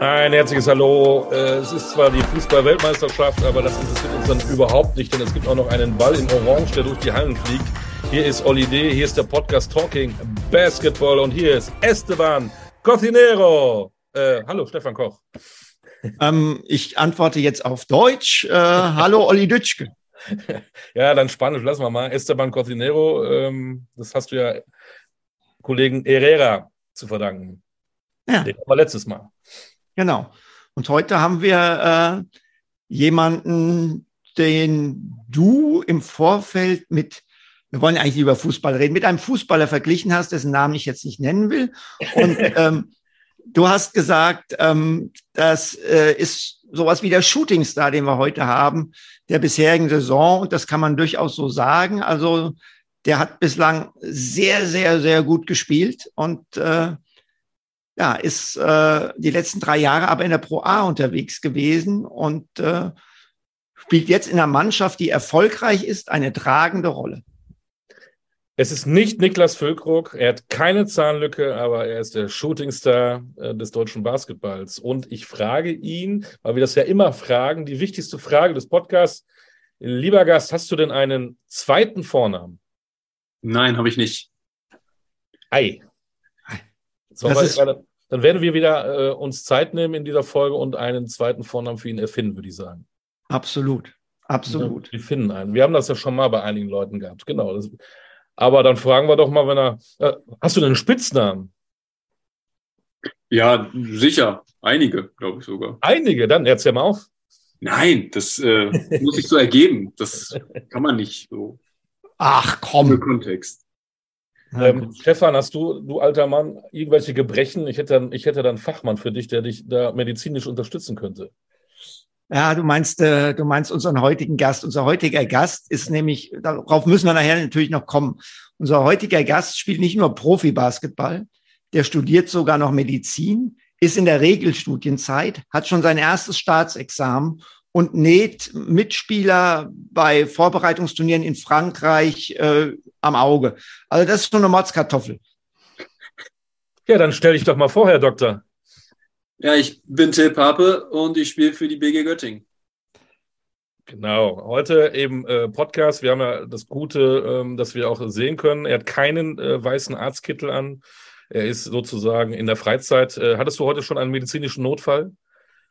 Ein herzliches Hallo. Äh, es ist zwar die Fußball-Weltmeisterschaft, aber das interessiert uns dann überhaupt nicht, denn es gibt auch noch einen Ball in Orange, der durch die Hallen fliegt. Hier ist Olli D., hier ist der Podcast Talking Basketball und hier ist Esteban Cocinero. Äh, hallo, Stefan Koch. Ähm, ich antworte jetzt auf Deutsch. Äh, hallo, Olli Dütschke. ja, dann Spanisch lassen wir mal. Esteban Cocinero, ähm, das hast du ja Kollegen Herrera zu verdanken. Ja. Den war letztes Mal. Genau. Und heute haben wir äh, jemanden, den du im Vorfeld mit, wir wollen eigentlich über Fußball reden, mit einem Fußballer verglichen hast, dessen Namen ich jetzt nicht nennen will. Und ähm, du hast gesagt, ähm, das äh, ist sowas wie der Shootingstar, den wir heute haben, der bisherigen Saison. Und das kann man durchaus so sagen. Also der hat bislang sehr, sehr, sehr gut gespielt und äh, ja, ist äh, die letzten drei Jahre aber in der Pro A unterwegs gewesen und äh, spielt jetzt in einer Mannschaft, die erfolgreich ist, eine tragende Rolle. Es ist nicht Niklas Füllkrug, er hat keine Zahnlücke, aber er ist der Shootingstar äh, des deutschen Basketballs. Und ich frage ihn, weil wir das ja immer fragen, die wichtigste Frage des Podcasts, lieber Gast, hast du denn einen zweiten Vornamen? Nein, habe ich nicht. Ei. So, dann werden wir wieder äh, uns Zeit nehmen in dieser Folge und einen zweiten Vornamen für ihn erfinden, würde ich sagen. Absolut. Absolut. Ja, wir finden einen. Wir haben das ja schon mal bei einigen Leuten gehabt. Genau. Das, aber dann fragen wir doch mal, wenn er. Äh, hast du denn einen Spitznamen? Ja, sicher. Einige, glaube ich sogar. Einige? Dann erzähl mal auf. Nein, das äh, muss sich so ergeben. Das kann man nicht so. Ach komm. Im Kontext. Ähm, Stefan, hast du, du alter Mann, irgendwelche Gebrechen? Ich hätte, ich hätte dann einen Fachmann für dich, der dich da medizinisch unterstützen könnte. Ja, du meinst, äh, du meinst unseren heutigen Gast. Unser heutiger Gast ist nämlich, darauf müssen wir nachher natürlich noch kommen. Unser heutiger Gast spielt nicht nur Profi-Basketball, der studiert sogar noch Medizin, ist in der Regelstudienzeit, hat schon sein erstes Staatsexamen und näht Mitspieler bei Vorbereitungsturnieren in Frankreich äh, am Auge. Also das ist schon eine Motzkartoffel. Ja, dann stell dich doch mal vor, Herr Doktor. Ja, ich bin Till Pape und ich spiele für die BG Göttingen. Genau, heute eben äh, Podcast. Wir haben ja das Gute, ähm, dass wir auch sehen können. Er hat keinen äh, weißen Arztkittel an. Er ist sozusagen in der Freizeit. Äh, hattest du heute schon einen medizinischen Notfall?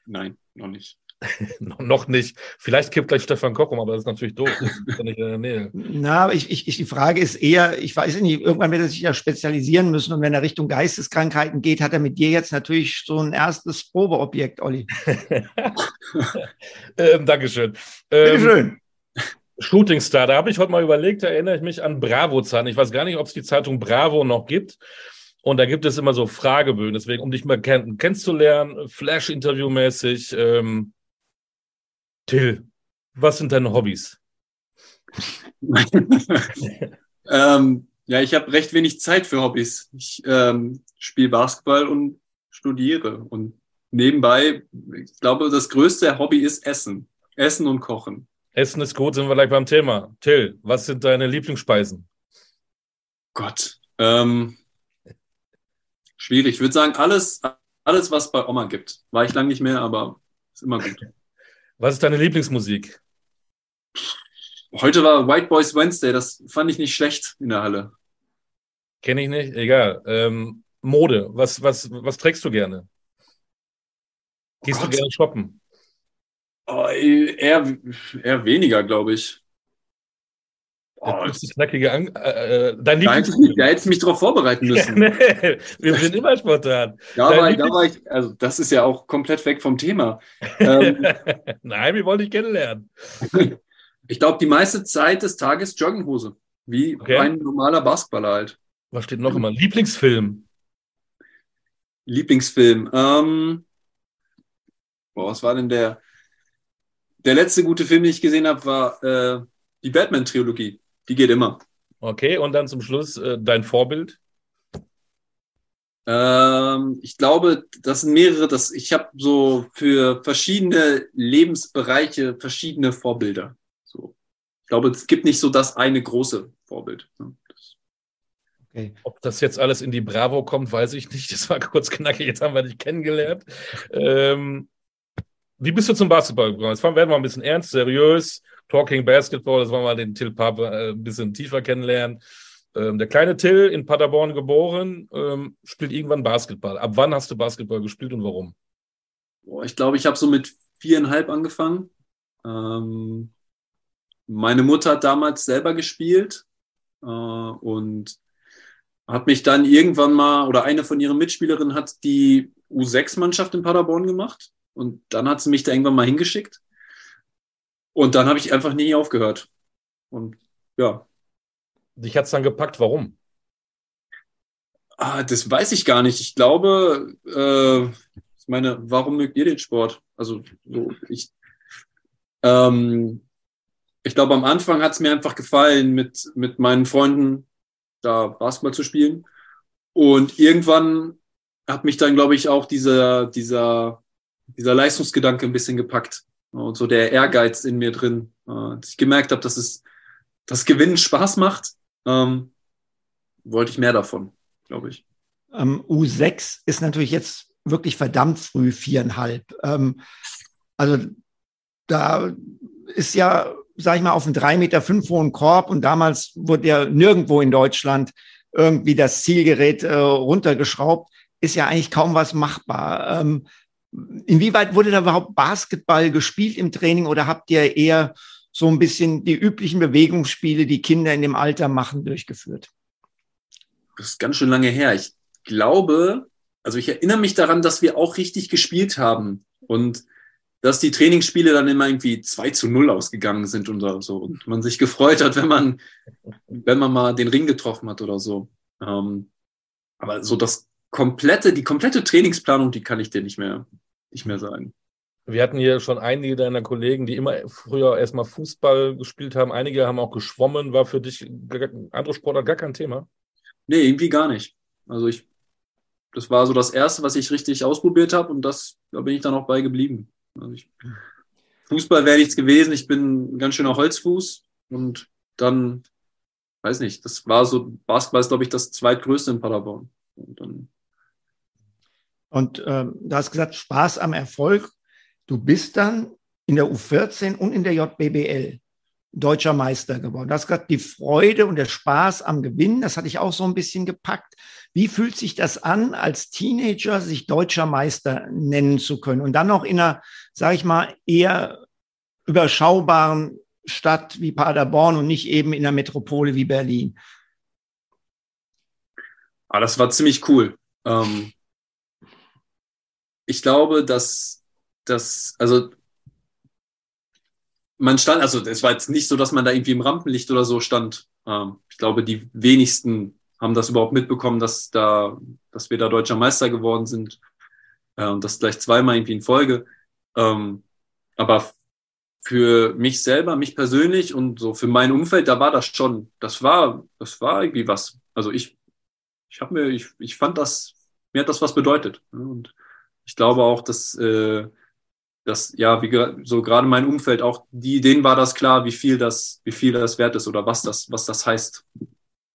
Nein, noch nicht. noch nicht. Vielleicht kippt gleich Stefan Koch um, aber das ist natürlich doof. Das ist ja nicht in der Nähe. Na, aber ich, ich, die Frage ist eher, ich weiß nicht, irgendwann wird er sich ja spezialisieren müssen und wenn er Richtung Geisteskrankheiten geht, hat er mit dir jetzt natürlich so ein erstes Probeobjekt, Olli. ähm, Dankeschön. Ähm, Bitteschön. Shooting Star, da habe ich heute mal überlegt, da erinnere ich mich an Bravo-Zahn. Ich weiß gar nicht, ob es die Zeitung Bravo noch gibt. Und da gibt es immer so Fragebögen, deswegen, um dich mal kenn kennenzulernen, Flash-Interview-mäßig. Ähm, Till, was sind deine Hobbys? ähm, ja, ich habe recht wenig Zeit für Hobbys. Ich ähm, spiele Basketball und studiere. Und nebenbei, ich glaube, das größte Hobby ist Essen. Essen und Kochen. Essen ist gut, sind wir gleich beim Thema. Till, was sind deine Lieblingsspeisen? Gott, ähm, schwierig. Ich würde sagen, alles, alles, was bei Oma gibt. War ich lange nicht mehr, aber ist immer gut. Was ist deine Lieblingsmusik? Heute war White Boys Wednesday, das fand ich nicht schlecht in der Halle. Kenne ich nicht, egal. Ähm, Mode, was, was, was trägst du gerne? Gehst Gott. du gerne shoppen? Oh, eher, eher weniger, glaube ich. Oh, das ist knackige An äh, äh dein da, hättest da hättest du mich darauf vorbereiten müssen. nee, wir sind immer spontan. Da war, da war ich, also das ist ja auch komplett weg vom Thema. Ähm, Nein, wir wollen dich kennenlernen. ich glaube, die meiste Zeit des Tages Jogginghose. Wie okay. ein normaler Basketballer halt. Was steht noch immer? Lieblingsfilm? Lieblingsfilm. Ähm, boah, was war denn der? Der letzte gute Film, den ich gesehen habe, war äh, die Batman-Trilogie. Die geht immer. Okay, und dann zum Schluss äh, dein Vorbild? Ähm, ich glaube, das sind mehrere. Das, ich habe so für verschiedene Lebensbereiche verschiedene Vorbilder. So. Ich glaube, es gibt nicht so das eine große Vorbild. Ne? Okay. Ob das jetzt alles in die Bravo kommt, weiß ich nicht. Das war kurz knackig, jetzt haben wir dich kennengelernt. Ähm, wie bist du zum Basketball gekommen? Jetzt werden wir ein bisschen ernst, seriös. Talking Basketball, das wollen wir den Till Pape äh, ein bisschen tiefer kennenlernen. Ähm, der kleine Till in Paderborn geboren, ähm, spielt irgendwann Basketball. Ab wann hast du Basketball gespielt und warum? Boah, ich glaube, ich habe so mit viereinhalb angefangen. Ähm, meine Mutter hat damals selber gespielt äh, und hat mich dann irgendwann mal, oder eine von ihren Mitspielerinnen hat die U6-Mannschaft in Paderborn gemacht. Und dann hat sie mich da irgendwann mal hingeschickt. Und dann habe ich einfach nie aufgehört. Und ja. Dich hat es dann gepackt, warum? Ah, das weiß ich gar nicht. Ich glaube, äh, ich meine, warum mögt ihr den Sport? Also so, ich, ähm, ich glaube, am Anfang hat es mir einfach gefallen, mit, mit meinen Freunden da Basketball zu spielen. Und irgendwann hat mich dann, glaube ich, auch dieser, dieser, dieser Leistungsgedanke ein bisschen gepackt. Und so der Ehrgeiz in mir drin. Dass ich gemerkt habe, dass es das Gewinnen Spaß macht, ähm, wollte ich mehr davon, glaube ich. Ähm, U6 ist natürlich jetzt wirklich verdammt früh, viereinhalb. Ähm, also da ist ja sag ich mal, auf einen drei Meter fünf hohen Korb und damals wurde ja nirgendwo in Deutschland irgendwie das Zielgerät äh, runtergeschraubt, ist ja eigentlich kaum was machbar. Ähm, inwieweit wurde da überhaupt Basketball gespielt im Training oder habt ihr eher so ein bisschen die üblichen Bewegungsspiele, die Kinder in dem Alter machen, durchgeführt? Das ist ganz schön lange her. Ich glaube, also ich erinnere mich daran, dass wir auch richtig gespielt haben. Und dass die Trainingsspiele dann immer irgendwie 2 zu 0 ausgegangen sind und so und man sich gefreut hat, wenn man, wenn man mal den Ring getroffen hat oder so. Ähm, aber so das komplette, die komplette Trainingsplanung, die kann ich dir nicht mehr, nicht mehr sagen. Wir hatten hier schon einige deiner Kollegen, die immer früher erstmal Fußball gespielt haben. Einige haben auch geschwommen. War für dich andere Sportler gar kein Thema? Nee, irgendwie gar nicht. Also ich, das war so das erste, was ich richtig ausprobiert habe und das, da bin ich dann auch bei geblieben. Also ich, Fußball wäre nichts gewesen. Ich bin ein ganz schöner Holzfuß und dann, weiß nicht, das war so, Basketball ist, glaube ich, das zweitgrößte in Paderborn. Und, dann, und ähm, du hast gesagt, Spaß am Erfolg. Du bist dann in der U14 und in der JBBL deutscher Meister geworden. Du hast gerade die Freude und der Spaß am Gewinnen, das hatte ich auch so ein bisschen gepackt. Wie fühlt sich das an, als Teenager sich deutscher Meister nennen zu können und dann noch in einer, sage ich mal, eher überschaubaren Stadt wie Paderborn und nicht eben in einer Metropole wie Berlin? Ah, das war ziemlich cool. Ähm, ich glaube, dass das, also man stand, also es war jetzt nicht so, dass man da irgendwie im Rampenlicht oder so stand. Ähm, ich glaube, die wenigsten haben das überhaupt mitbekommen, dass da, dass wir da deutscher Meister geworden sind. Äh, und das gleich zweimal irgendwie in Folge. Ähm, aber für mich selber, mich persönlich und so für mein Umfeld, da war das schon, das war, das war irgendwie was. Also ich, ich habe mir, ich, ich fand das, mir hat das was bedeutet. Und ich glaube auch, dass äh, dass ja, wie so gerade mein Umfeld auch, die, denen war das klar, wie viel das, wie viel das wert ist oder was das, was das heißt.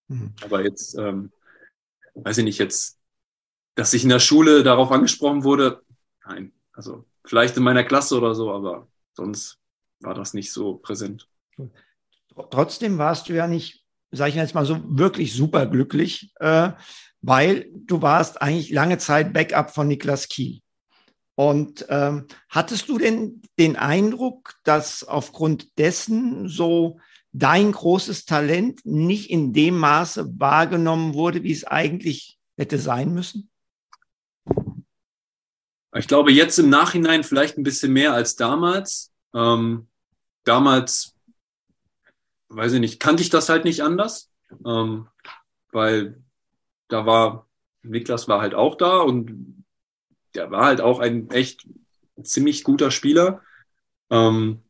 Mhm. Aber jetzt, ähm, weiß ich nicht, jetzt, dass ich in der Schule darauf angesprochen wurde, nein, also vielleicht in meiner Klasse oder so, aber sonst war das nicht so präsent. Trotzdem warst du ja nicht, sage ich jetzt mal so, wirklich super glücklich, äh, weil du warst eigentlich lange Zeit Backup von Niklas Kiel. Und ähm, hattest du denn den Eindruck, dass aufgrund dessen so dein großes Talent nicht in dem Maße wahrgenommen wurde, wie es eigentlich hätte sein müssen? Ich glaube, jetzt im Nachhinein vielleicht ein bisschen mehr als damals. Ähm, damals, weiß ich nicht, kannte ich das halt nicht anders, ähm, weil da war, Niklas war halt auch da und der war halt auch ein echt ziemlich guter Spieler. Ähm,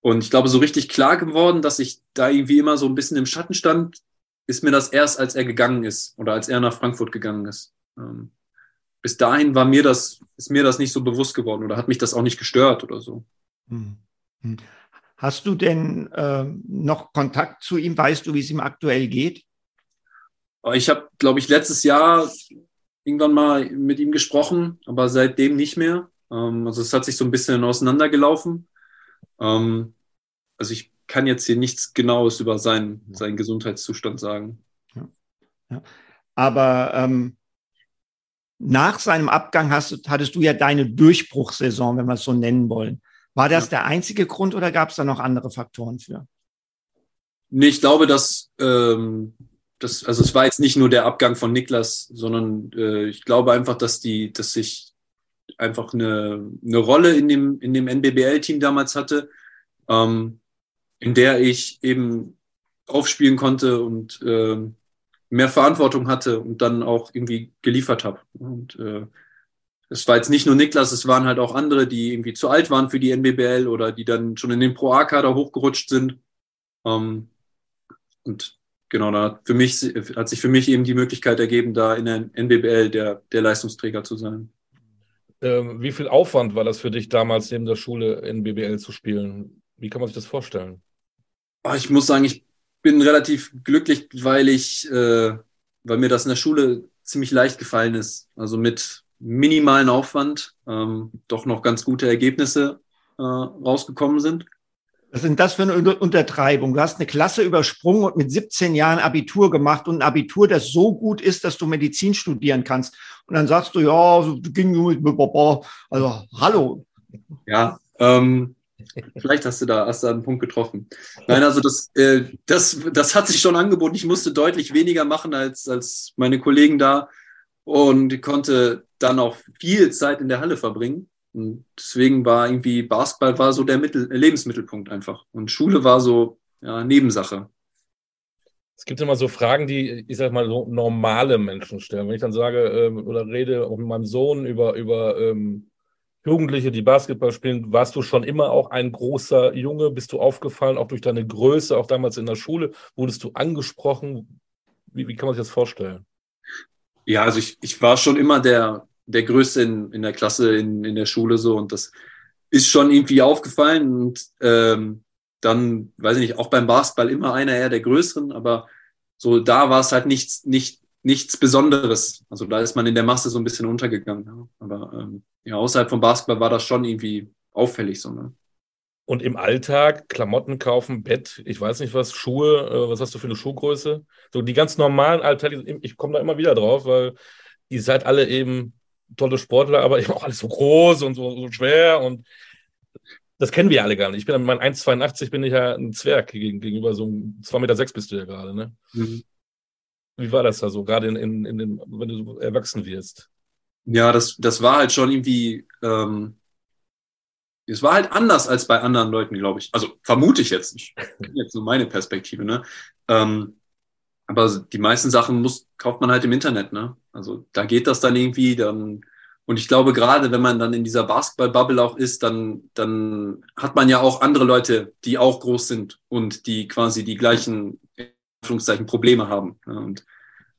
und ich glaube, so richtig klar geworden, dass ich da irgendwie immer so ein bisschen im Schatten stand, ist mir das erst, als er gegangen ist oder als er nach Frankfurt gegangen ist. Ähm, bis dahin war mir das, ist mir das nicht so bewusst geworden oder hat mich das auch nicht gestört oder so. Hm. Hm. Hast du denn äh, noch Kontakt zu ihm? Weißt du, wie es ihm aktuell geht? Ich habe, glaube ich, letztes Jahr irgendwann mal mit ihm gesprochen, aber seitdem nicht mehr. Ähm, also es hat sich so ein bisschen auseinandergelaufen. Ähm, also ich kann jetzt hier nichts Genaues über seinen, seinen Gesundheitszustand sagen. Ja. Ja. Aber ähm, nach seinem Abgang hast, hattest du ja deine Durchbruchssaison, wenn wir es so nennen wollen. War das ja. der einzige Grund oder gab es da noch andere Faktoren für? Nee, ich glaube, dass ähm, das, also es war jetzt nicht nur der Abgang von Niklas, sondern äh, ich glaube einfach, dass die, dass ich einfach eine, eine Rolle in dem, in dem NBBL-Team damals hatte, ähm, in der ich eben aufspielen konnte und äh, mehr Verantwortung hatte und dann auch irgendwie geliefert habe. Und äh, es war jetzt nicht nur Niklas, es waren halt auch andere, die irgendwie zu alt waren für die NBBL oder die dann schon in den Pro-A-Kader hochgerutscht sind. Ähm, und genau, da hat, für mich, hat sich für mich eben die Möglichkeit ergeben, da in der NBBL der, der Leistungsträger zu sein. Ähm, wie viel Aufwand war das für dich damals, neben der Schule NBBL zu spielen? Wie kann man sich das vorstellen? Ah, ich muss sagen, ich bin relativ glücklich, weil ich, äh, weil mir das in der Schule ziemlich leicht gefallen ist. Also mit minimalen Aufwand ähm, doch noch ganz gute Ergebnisse äh, rausgekommen sind. Was sind das für eine Untertreibung? Du hast eine Klasse übersprungen und mit 17 Jahren Abitur gemacht und ein Abitur, das so gut ist, dass du Medizin studieren kannst. Und dann sagst du, ja, ging mit, also hallo. Ja, ähm, vielleicht hast du da, hast du einen Punkt getroffen. Nein, also das, äh, das, das hat sich schon angeboten. Ich musste deutlich weniger machen als, als meine Kollegen da und konnte dann auch viel Zeit in der Halle verbringen. Und deswegen war irgendwie Basketball war so der Mittel, Lebensmittelpunkt einfach. Und Schule war so ja, Nebensache. Es gibt immer so Fragen, die, ich sag mal, so normale Menschen stellen. Wenn ich dann sage ähm, oder rede auch mit meinem Sohn über, über ähm, Jugendliche, die Basketball spielen, warst du schon immer auch ein großer Junge? Bist du aufgefallen, auch durch deine Größe, auch damals in der Schule? Wurdest du angesprochen? Wie, wie kann man sich das vorstellen? Ja, also ich, ich war schon immer der, der Größte in, in der Klasse, in, in der Schule so und das ist schon irgendwie aufgefallen und ähm, dann, weiß ich nicht, auch beim Basketball immer einer eher der Größeren, aber so da war es halt nichts, nicht, nichts Besonderes. Also da ist man in der Masse so ein bisschen untergegangen. Ja. Aber ähm, ja, außerhalb vom Basketball war das schon irgendwie auffällig so. Ne? Und im Alltag, Klamotten kaufen, Bett, ich weiß nicht was, Schuhe, äh, was hast du für eine Schuhgröße? So die ganz normalen Alltag, ich komme da immer wieder drauf, weil ihr seid alle eben tolle Sportler, aber eben auch alles so groß und so, so schwer und das kennen wir alle gar nicht. Ich bin mit meinem 1,82 bin ich ja ein Zwerg gegenüber so einem 2,6 Meter sechs bist du ja gerade, ne? Mhm. Wie war das da so, gerade in, in, in den, wenn du erwachsen wirst? Ja, das, das war halt schon irgendwie, ähm, es war halt anders als bei anderen Leuten, glaube ich. Also vermute ich jetzt nicht. Jetzt so meine Perspektive, ne? Ähm, aber die meisten Sachen muss, kauft man halt im Internet, ne? Also da geht das dann irgendwie, dann, und ich glaube, gerade wenn man dann in dieser Basketball-Bubble auch ist, dann, dann hat man ja auch andere Leute, die auch groß sind und die quasi die gleichen Anführungszeichen Probleme haben. Und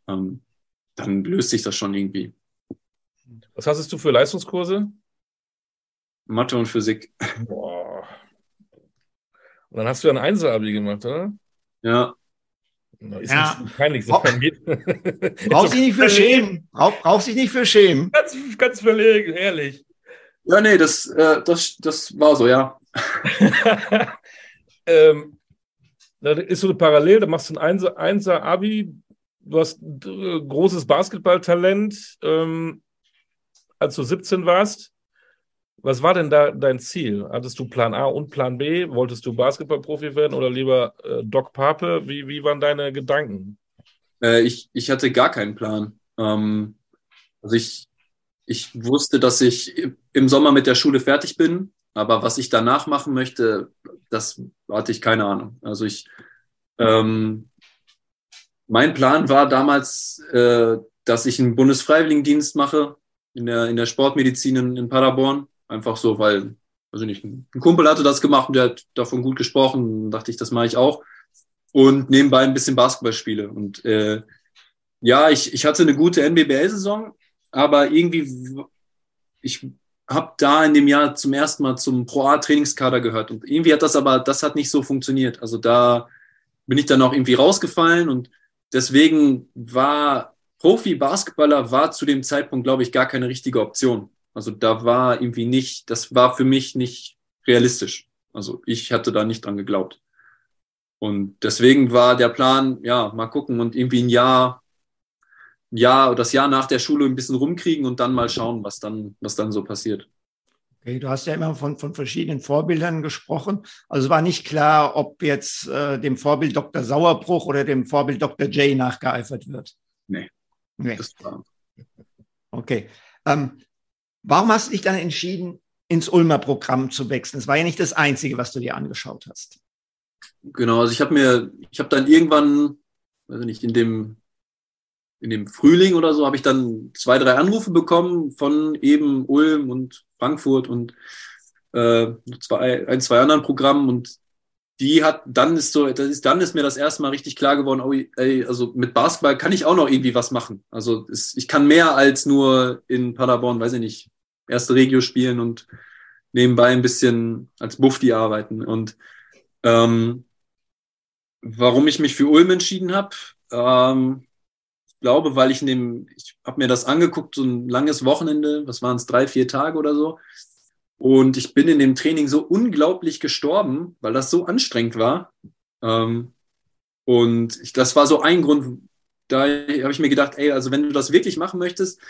ähm, dann löst sich das schon irgendwie. Was hast du für Leistungskurse? Mathe und Physik. Boah. Und dann hast du ja ein Einser-Abi gemacht, oder? Ja. Ist ja. nicht peinlich. Brauchst dich nicht für schämen. Brauchst dich nicht für schämen. Ganz, ganz verlegen, ehrlich. Ja, nee, das, äh, das, das war so, ja. ähm, da ist so eine Parallel, da machst du ein Einser, Einser Abi, du hast äh, großes Basketballtalent, ähm, als du 17 warst. Was war denn da dein Ziel? Hattest du Plan A und Plan B? Wolltest du Basketballprofi werden oder lieber äh, Doc Pape? Wie, wie waren deine Gedanken? Äh, ich, ich hatte gar keinen Plan. Ähm, also ich, ich wusste, dass ich im Sommer mit der Schule fertig bin, aber was ich danach machen möchte, das hatte ich keine Ahnung. Also ich, ähm, mein Plan war damals, äh, dass ich einen Bundesfreiwilligendienst mache in der, in der Sportmedizin in, in Paderborn Einfach so, weil, also nicht, ein Kumpel hatte das gemacht und der hat davon gut gesprochen. Dachte ich, das mache ich auch. Und nebenbei ein bisschen Basketball spiele. Und äh, ja, ich, ich hatte eine gute NBBL-Saison, aber irgendwie, ich habe da in dem Jahr zum ersten Mal zum Pro-A-Trainingskader gehört. Und irgendwie hat das aber, das hat nicht so funktioniert. Also da bin ich dann auch irgendwie rausgefallen und deswegen war Profi-Basketballer war zu dem Zeitpunkt, glaube ich, gar keine richtige Option. Also da war irgendwie nicht, das war für mich nicht realistisch. Also ich hatte da nicht dran geglaubt. Und deswegen war der Plan, ja, mal gucken und irgendwie ein Jahr, ein Jahr, das Jahr nach der Schule ein bisschen rumkriegen und dann mal schauen, was dann, was dann so passiert. Okay, du hast ja immer von, von verschiedenen Vorbildern gesprochen. Also war nicht klar, ob jetzt äh, dem Vorbild Dr. Sauerbruch oder dem Vorbild Dr. J nachgeeifert wird. Nee. nee. Okay. Ähm, warum hast du dich dann entschieden, ins Ulmer Programm zu wechseln? Das war ja nicht das Einzige, was du dir angeschaut hast. Genau, also ich habe mir, ich habe dann irgendwann, weiß nicht, in dem in dem Frühling oder so habe ich dann zwei, drei Anrufe bekommen von eben Ulm und Frankfurt und äh, zwei, ein, zwei anderen Programmen und die hat, dann ist so, das ist, dann ist mir das erste Mal richtig klar geworden, oh, ey, also mit Basketball kann ich auch noch irgendwie was machen. Also es, ich kann mehr als nur in Paderborn, weiß ich nicht, erste Regio spielen und nebenbei ein bisschen als Bufti arbeiten. Und ähm, warum ich mich für Ulm entschieden habe, ähm, ich glaube, weil ich in dem, ich habe mir das angeguckt, so ein langes Wochenende, was waren es, drei, vier Tage oder so. Und ich bin in dem Training so unglaublich gestorben, weil das so anstrengend war. Ähm, und ich, das war so ein Grund, da habe ich mir gedacht, ey, also wenn du das wirklich machen möchtest,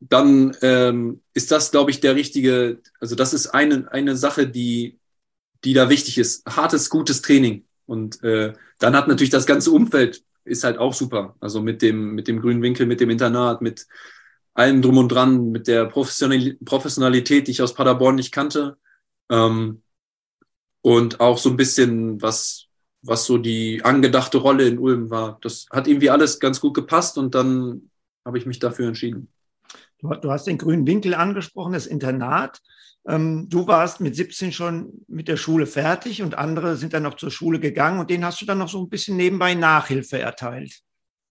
dann ähm, ist das, glaube ich, der richtige, also das ist eine, eine Sache, die, die da wichtig ist. Hartes, gutes Training. Und äh, dann hat natürlich das ganze Umfeld ist halt auch super. Also mit dem, mit dem grünen Winkel, mit dem Internat, mit allem drum und dran, mit der Professionalität, die ich aus Paderborn nicht kannte. Ähm, und auch so ein bisschen, was, was so die angedachte Rolle in Ulm war. Das hat irgendwie alles ganz gut gepasst und dann habe ich mich dafür entschieden. Du, hast den grünen Winkel angesprochen, das Internat. Ähm, du warst mit 17 schon mit der Schule fertig und andere sind dann noch zur Schule gegangen und denen hast du dann noch so ein bisschen nebenbei Nachhilfe erteilt.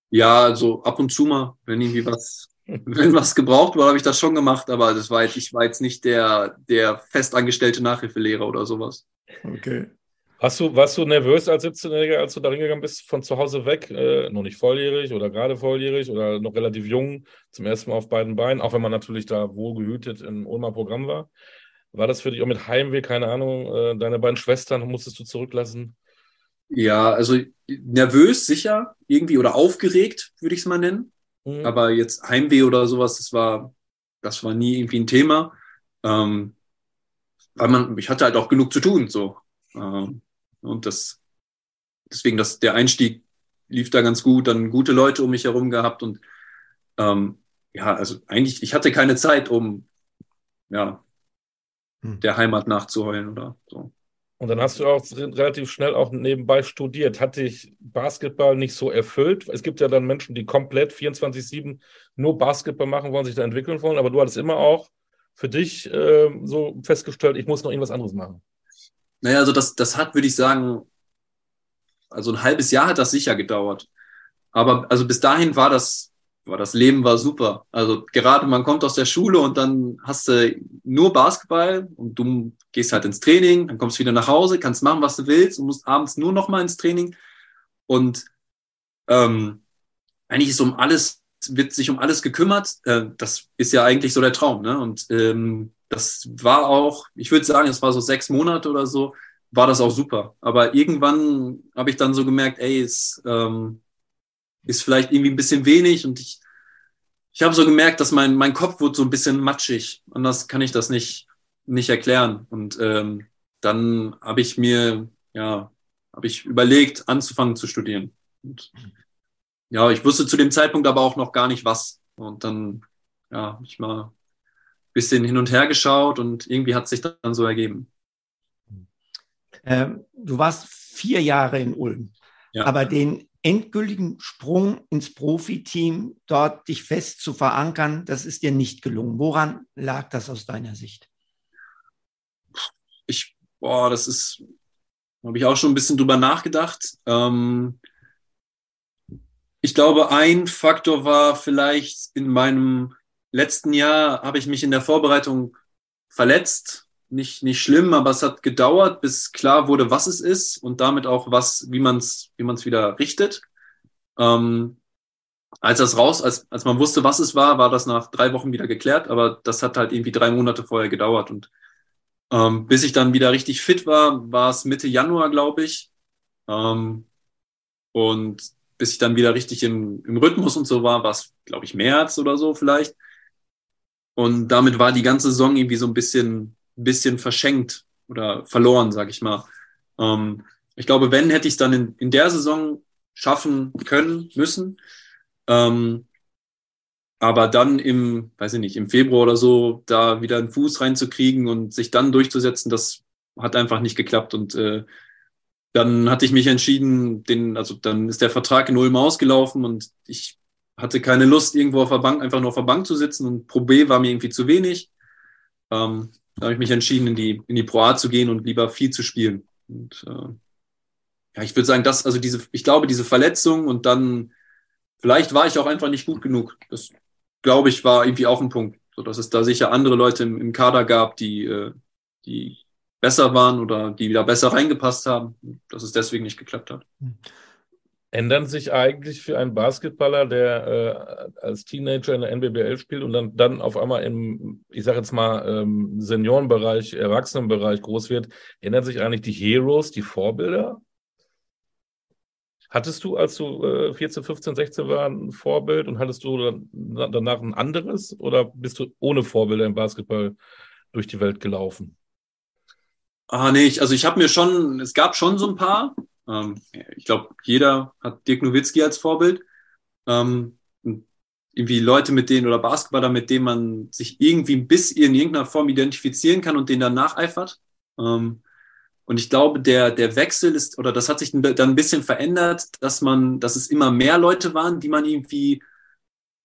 Ja, also ab und zu mal, wenn irgendwie was, wenn was gebraucht war, habe ich das schon gemacht, aber das war jetzt, ich war jetzt nicht der, der festangestellte Nachhilfelehrer oder sowas. Okay. Hast du, warst du nervös als 17-Jähriger, als du da hingegangen bist, von zu Hause weg, äh, noch nicht volljährig oder gerade volljährig oder noch relativ jung, zum ersten Mal auf beiden Beinen, auch wenn man natürlich da wohlgehütet im Ulmer Programm war? War das für dich auch mit Heimweh, keine Ahnung, äh, deine beiden Schwestern musstest du zurücklassen? Ja, also nervös sicher, irgendwie oder aufgeregt, würde ich es mal nennen. Mhm. Aber jetzt Heimweh oder sowas, das war, das war nie irgendwie ein Thema. Ähm, weil man, ich hatte halt auch genug zu tun, so. Ähm, und das, deswegen, das, der Einstieg lief da ganz gut, dann gute Leute um mich herum gehabt und ähm, ja, also eigentlich, ich hatte keine Zeit, um ja, hm. der Heimat nachzuheulen oder so. Und dann hast du auch relativ schnell auch nebenbei studiert. Hat dich Basketball nicht so erfüllt? Es gibt ja dann Menschen, die komplett 24-7 nur Basketball machen wollen, sich da entwickeln wollen, aber du hattest immer auch für dich äh, so festgestellt, ich muss noch irgendwas anderes machen. Naja, also das, das hat, würde ich sagen, also ein halbes Jahr hat das sicher gedauert. Aber also bis dahin war das aber das Leben war super. Also gerade man kommt aus der Schule und dann hast du nur Basketball und du gehst halt ins Training, dann kommst du wieder nach Hause, kannst machen, was du willst und musst abends nur noch mal ins Training. Und ähm, eigentlich ist um alles, wird sich um alles gekümmert. Äh, das ist ja eigentlich so der Traum. Ne? Und ähm, das war auch, ich würde sagen, es war so sechs Monate oder so, war das auch super. Aber irgendwann habe ich dann so gemerkt, ey, es ähm, ist vielleicht irgendwie ein bisschen wenig und ich, ich habe so gemerkt, dass mein, mein Kopf wird so ein bisschen matschig. Anders kann ich das nicht, nicht erklären. Und ähm, dann habe ich mir, ja, habe ich überlegt, anzufangen zu studieren. Und, ja, ich wusste zu dem Zeitpunkt aber auch noch gar nicht was. Und dann, ja, ich mal bisschen hin und her geschaut und irgendwie hat sich dann so ergeben. Ähm, du warst vier Jahre in Ulm, ja. aber den endgültigen Sprung ins Profiteam, dort dich fest zu verankern, das ist dir nicht gelungen. Woran lag das aus deiner Sicht? Ich, boah, das ist, habe ich auch schon ein bisschen drüber nachgedacht. Ähm, ich glaube, ein Faktor war vielleicht in meinem letzten Jahr habe ich mich in der Vorbereitung verletzt nicht, nicht schlimm, aber es hat gedauert, bis klar wurde, was es ist und damit auch was, wie man es wie man's wieder richtet. Ähm, als das raus, als, als man wusste, was es war, war das nach drei Wochen wieder geklärt, aber das hat halt irgendwie drei Monate vorher gedauert und ähm, bis ich dann wieder richtig fit war, war es Mitte Januar, glaube ich. Ähm, und bis ich dann wieder richtig im, im Rhythmus und so war, war es, glaube ich, März oder so vielleicht. Und damit war die ganze Saison irgendwie so ein bisschen, bisschen verschenkt oder verloren, sag ich mal. Ähm, ich glaube, wenn, hätte ich es dann in, in der Saison schaffen können, müssen. Ähm, aber dann im, weiß ich nicht, im Februar oder so, da wieder einen Fuß reinzukriegen und sich dann durchzusetzen, das hat einfach nicht geklappt. Und äh, dann hatte ich mich entschieden, den, also dann ist der Vertrag in Ulm ausgelaufen und ich hatte keine Lust, irgendwo auf der Bank, einfach nur auf der Bank zu sitzen und Pro B war mir irgendwie zu wenig. Ähm, da habe ich mich entschieden, in die, in die Pro A zu gehen und lieber viel zu spielen. Und äh, ja, ich würde sagen, dass, also diese, ich glaube, diese Verletzung und dann, vielleicht war ich auch einfach nicht gut genug. Das glaube ich, war irgendwie auch ein Punkt, so dass es da sicher andere Leute im, im Kader gab, die, äh, die besser waren oder die wieder besser reingepasst haben, dass es deswegen nicht geklappt hat. Ändern sich eigentlich für einen Basketballer, der äh, als Teenager in der NBBL spielt und dann, dann auf einmal im, ich sage jetzt mal, ähm, Seniorenbereich, Erwachsenenbereich groß wird, ändern sich eigentlich die Heroes, die Vorbilder? Hattest du, als du äh, 14, 15, 16 war, ein Vorbild und hattest du dann, danach ein anderes oder bist du ohne Vorbilder im Basketball durch die Welt gelaufen? Ah, nee, ich, also ich habe mir schon, es gab schon so ein paar. Ähm, ich glaube, jeder hat Dirk Nowitzki als Vorbild. Ähm, irgendwie Leute mit denen oder Basketballer, mit denen man sich irgendwie bis in irgendeiner Form identifizieren kann und denen dann nacheifert. Ähm, und ich glaube, der, der Wechsel ist, oder das hat sich dann ein bisschen verändert, dass man, dass es immer mehr Leute waren, die man irgendwie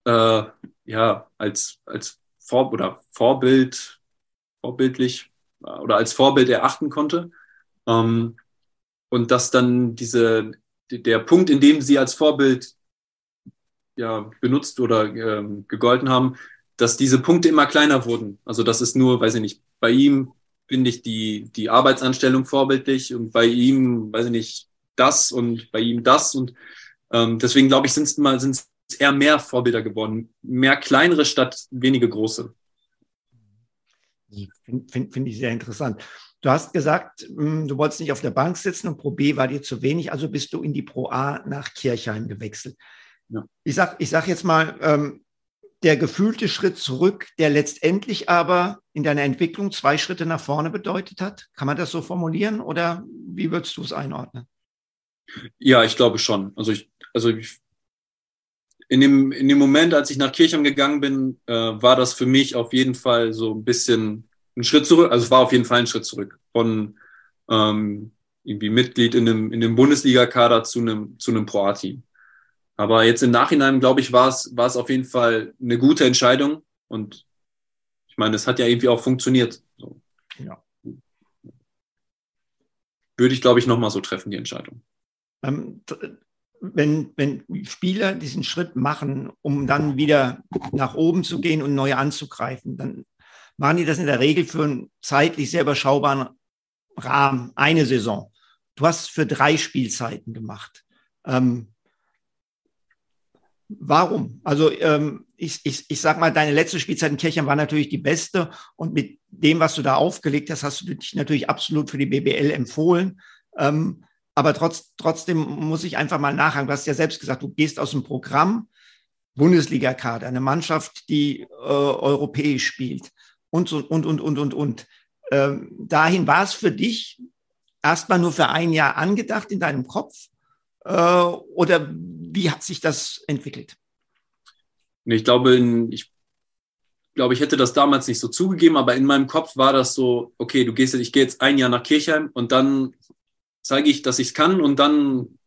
äh, ja als, als Vor oder Vorbild, vorbildlich äh, oder als Vorbild erachten konnte. Ähm, und dass dann diese, der Punkt, in dem sie als Vorbild ja, benutzt oder ähm, gegolten haben, dass diese Punkte immer kleiner wurden. Also das ist nur, weiß ich nicht, bei ihm finde ich die, die Arbeitsanstellung vorbildlich und bei ihm, weiß ich nicht, das und bei ihm das. Und ähm, deswegen glaube ich, sind es mal sind es eher mehr Vorbilder geworden. Mehr kleinere statt wenige große. Finde find, find ich sehr interessant. Du hast gesagt, hm, du wolltest nicht auf der Bank sitzen und Pro B war dir zu wenig, also bist du in die Pro A nach Kirchheim gewechselt. Ja. Ich sag, ich sag jetzt mal, ähm, der gefühlte Schritt zurück, der letztendlich aber in deiner Entwicklung zwei Schritte nach vorne bedeutet hat? Kann man das so formulieren oder wie würdest du es einordnen? Ja, ich glaube schon. Also ich, also ich, in dem, in dem Moment, als ich nach Kirchheim gegangen bin, äh, war das für mich auf jeden Fall so ein bisschen ein Schritt zurück. Also es war auf jeden Fall ein Schritt zurück von ähm, irgendwie Mitglied in einem, in einem Bundesliga-Kader zu einem, zu einem Pro-A-Team. Aber jetzt im Nachhinein, glaube ich, war es, war es auf jeden Fall eine gute Entscheidung. Und ich meine, es hat ja irgendwie auch funktioniert. So. Ja. Würde ich, glaube ich, nochmal so treffen, die Entscheidung. Ähm, wenn, wenn Spieler diesen Schritt machen, um dann wieder nach oben zu gehen und neu anzugreifen, dann machen die das in der Regel für einen zeitlich sehr überschaubaren Rahmen, eine Saison. Du hast für drei Spielzeiten gemacht. Ähm, Warum? Also ähm, ich, ich, ich sag mal, deine letzte Spielzeit in Kirchheim war natürlich die beste und mit dem, was du da aufgelegt hast, hast du dich natürlich absolut für die BBL empfohlen. Ähm, aber trotz, trotzdem muss ich einfach mal nachhaken. Du hast ja selbst gesagt, du gehst aus dem Programm Bundesliga-Kader, eine Mannschaft, die äh, europäisch spielt und und und und und und. Ähm, dahin war es für dich erstmal nur für ein Jahr angedacht in deinem Kopf äh, oder wie hat sich das entwickelt? Ich glaube, ich glaube, ich hätte das damals nicht so zugegeben, aber in meinem Kopf war das so, okay, du gehst jetzt, ich gehe jetzt ein Jahr nach Kirchheim und dann zeige ich, dass ich es kann und dann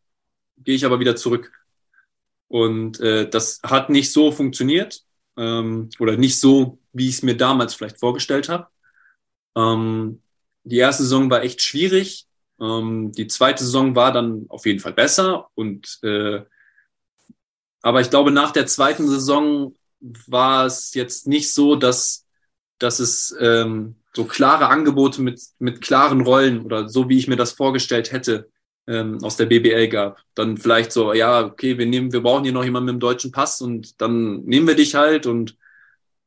gehe ich aber wieder zurück. Und äh, das hat nicht so funktioniert ähm, oder nicht so, wie ich es mir damals vielleicht vorgestellt habe. Ähm, die erste Saison war echt schwierig. Ähm, die zweite Saison war dann auf jeden Fall besser und äh, aber ich glaube, nach der zweiten Saison war es jetzt nicht so, dass, dass es ähm, so klare Angebote mit, mit klaren Rollen oder so, wie ich mir das vorgestellt hätte, ähm, aus der BBL gab. Dann vielleicht so, ja, okay, wir nehmen, wir brauchen hier noch jemanden mit dem deutschen Pass und dann nehmen wir dich halt und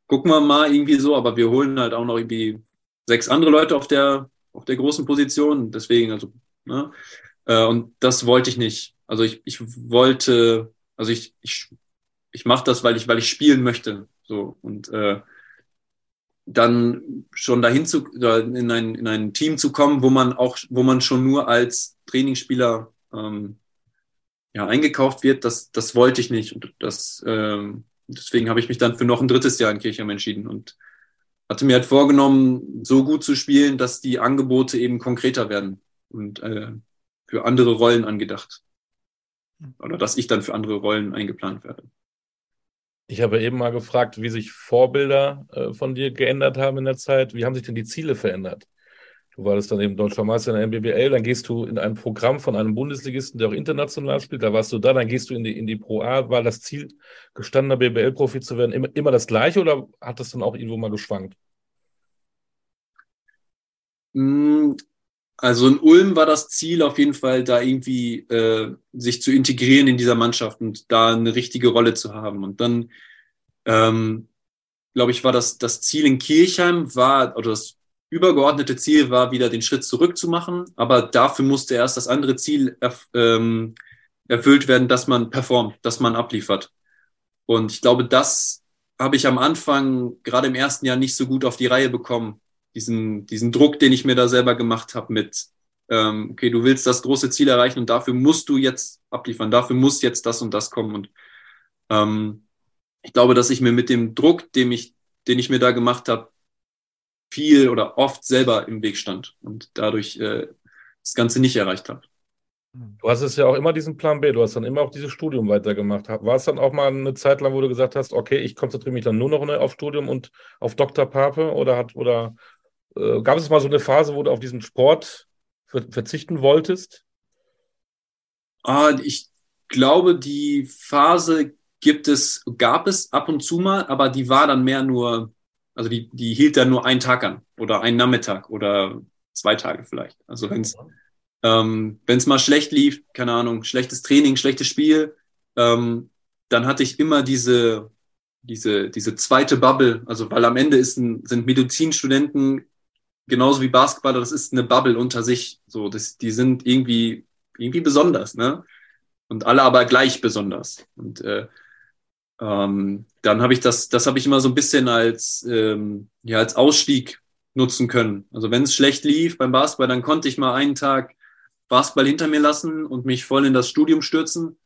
gucken wir mal irgendwie so, aber wir holen halt auch noch irgendwie sechs andere Leute auf der, auf der großen Position. Deswegen, also, ne? Äh, und das wollte ich nicht. Also ich, ich wollte, also ich, ich, ich mache das, weil ich, weil ich spielen möchte. So. Und äh, dann schon dahin zu, in ein, in ein Team zu kommen, wo man auch, wo man schon nur als Trainingsspieler ähm, ja, eingekauft wird, das, das wollte ich nicht. Und das, ähm, deswegen habe ich mich dann für noch ein drittes Jahr in Kirchheim entschieden und hatte mir halt vorgenommen, so gut zu spielen, dass die Angebote eben konkreter werden und äh, für andere Rollen angedacht. Oder dass ich dann für andere Rollen eingeplant werde. Ich habe eben mal gefragt, wie sich Vorbilder äh, von dir geändert haben in der Zeit. Wie haben sich denn die Ziele verändert? Du warst dann eben deutscher Meister in der MBBL, dann gehst du in ein Programm von einem Bundesligisten, der auch international spielt, da warst du da, dann gehst du in die, in die Pro A. War das Ziel, gestandener BBL-Profi zu werden, immer, immer das gleiche oder hat das dann auch irgendwo mal geschwankt? Also in Ulm war das Ziel auf jeden Fall, da irgendwie äh, sich zu integrieren in dieser Mannschaft und da eine richtige Rolle zu haben. Und dann, ähm, glaube ich, war das das Ziel in Kirchheim war oder das übergeordnete Ziel war, wieder den Schritt zurück zu machen. Aber dafür musste erst das andere Ziel erf ähm, erfüllt werden, dass man performt, dass man abliefert. Und ich glaube, das habe ich am Anfang gerade im ersten Jahr nicht so gut auf die Reihe bekommen diesen, diesen Druck, den ich mir da selber gemacht habe mit, ähm, okay, du willst das große Ziel erreichen und dafür musst du jetzt abliefern, dafür muss jetzt das und das kommen. Und ähm, ich glaube, dass ich mir mit dem Druck, den ich, den ich mir da gemacht habe, viel oder oft selber im Weg stand und dadurch äh, das Ganze nicht erreicht habe. Du hast es ja auch immer diesen Plan B, du hast dann immer auch dieses Studium weitergemacht. War es dann auch mal eine Zeit lang, wo du gesagt hast, okay, ich konzentriere mich dann nur noch auf Studium und auf Dr. Pape oder hat oder äh, gab es mal so eine Phase, wo du auf diesen Sport verzichten wolltest? Ah, ich glaube, die Phase gibt es, gab es ab und zu mal, aber die war dann mehr nur, also die, die hielt dann nur einen Tag an oder einen Nachmittag oder zwei Tage vielleicht. Also wenn es ähm, wenn's mal schlecht lief, keine Ahnung, schlechtes Training, schlechtes Spiel, ähm, dann hatte ich immer diese, diese, diese zweite Bubble, also weil am Ende ist ein, sind Medizinstudenten genauso wie Basketballer, das ist eine Bubble unter sich. So, das, die sind irgendwie, irgendwie besonders, ne? Und alle aber gleich besonders. Und äh, ähm, dann habe ich das, das habe ich immer so ein bisschen als, ähm, ja, als Ausstieg nutzen können. Also wenn es schlecht lief beim Basketball, dann konnte ich mal einen Tag Basketball hinter mir lassen und mich voll in das Studium stürzen.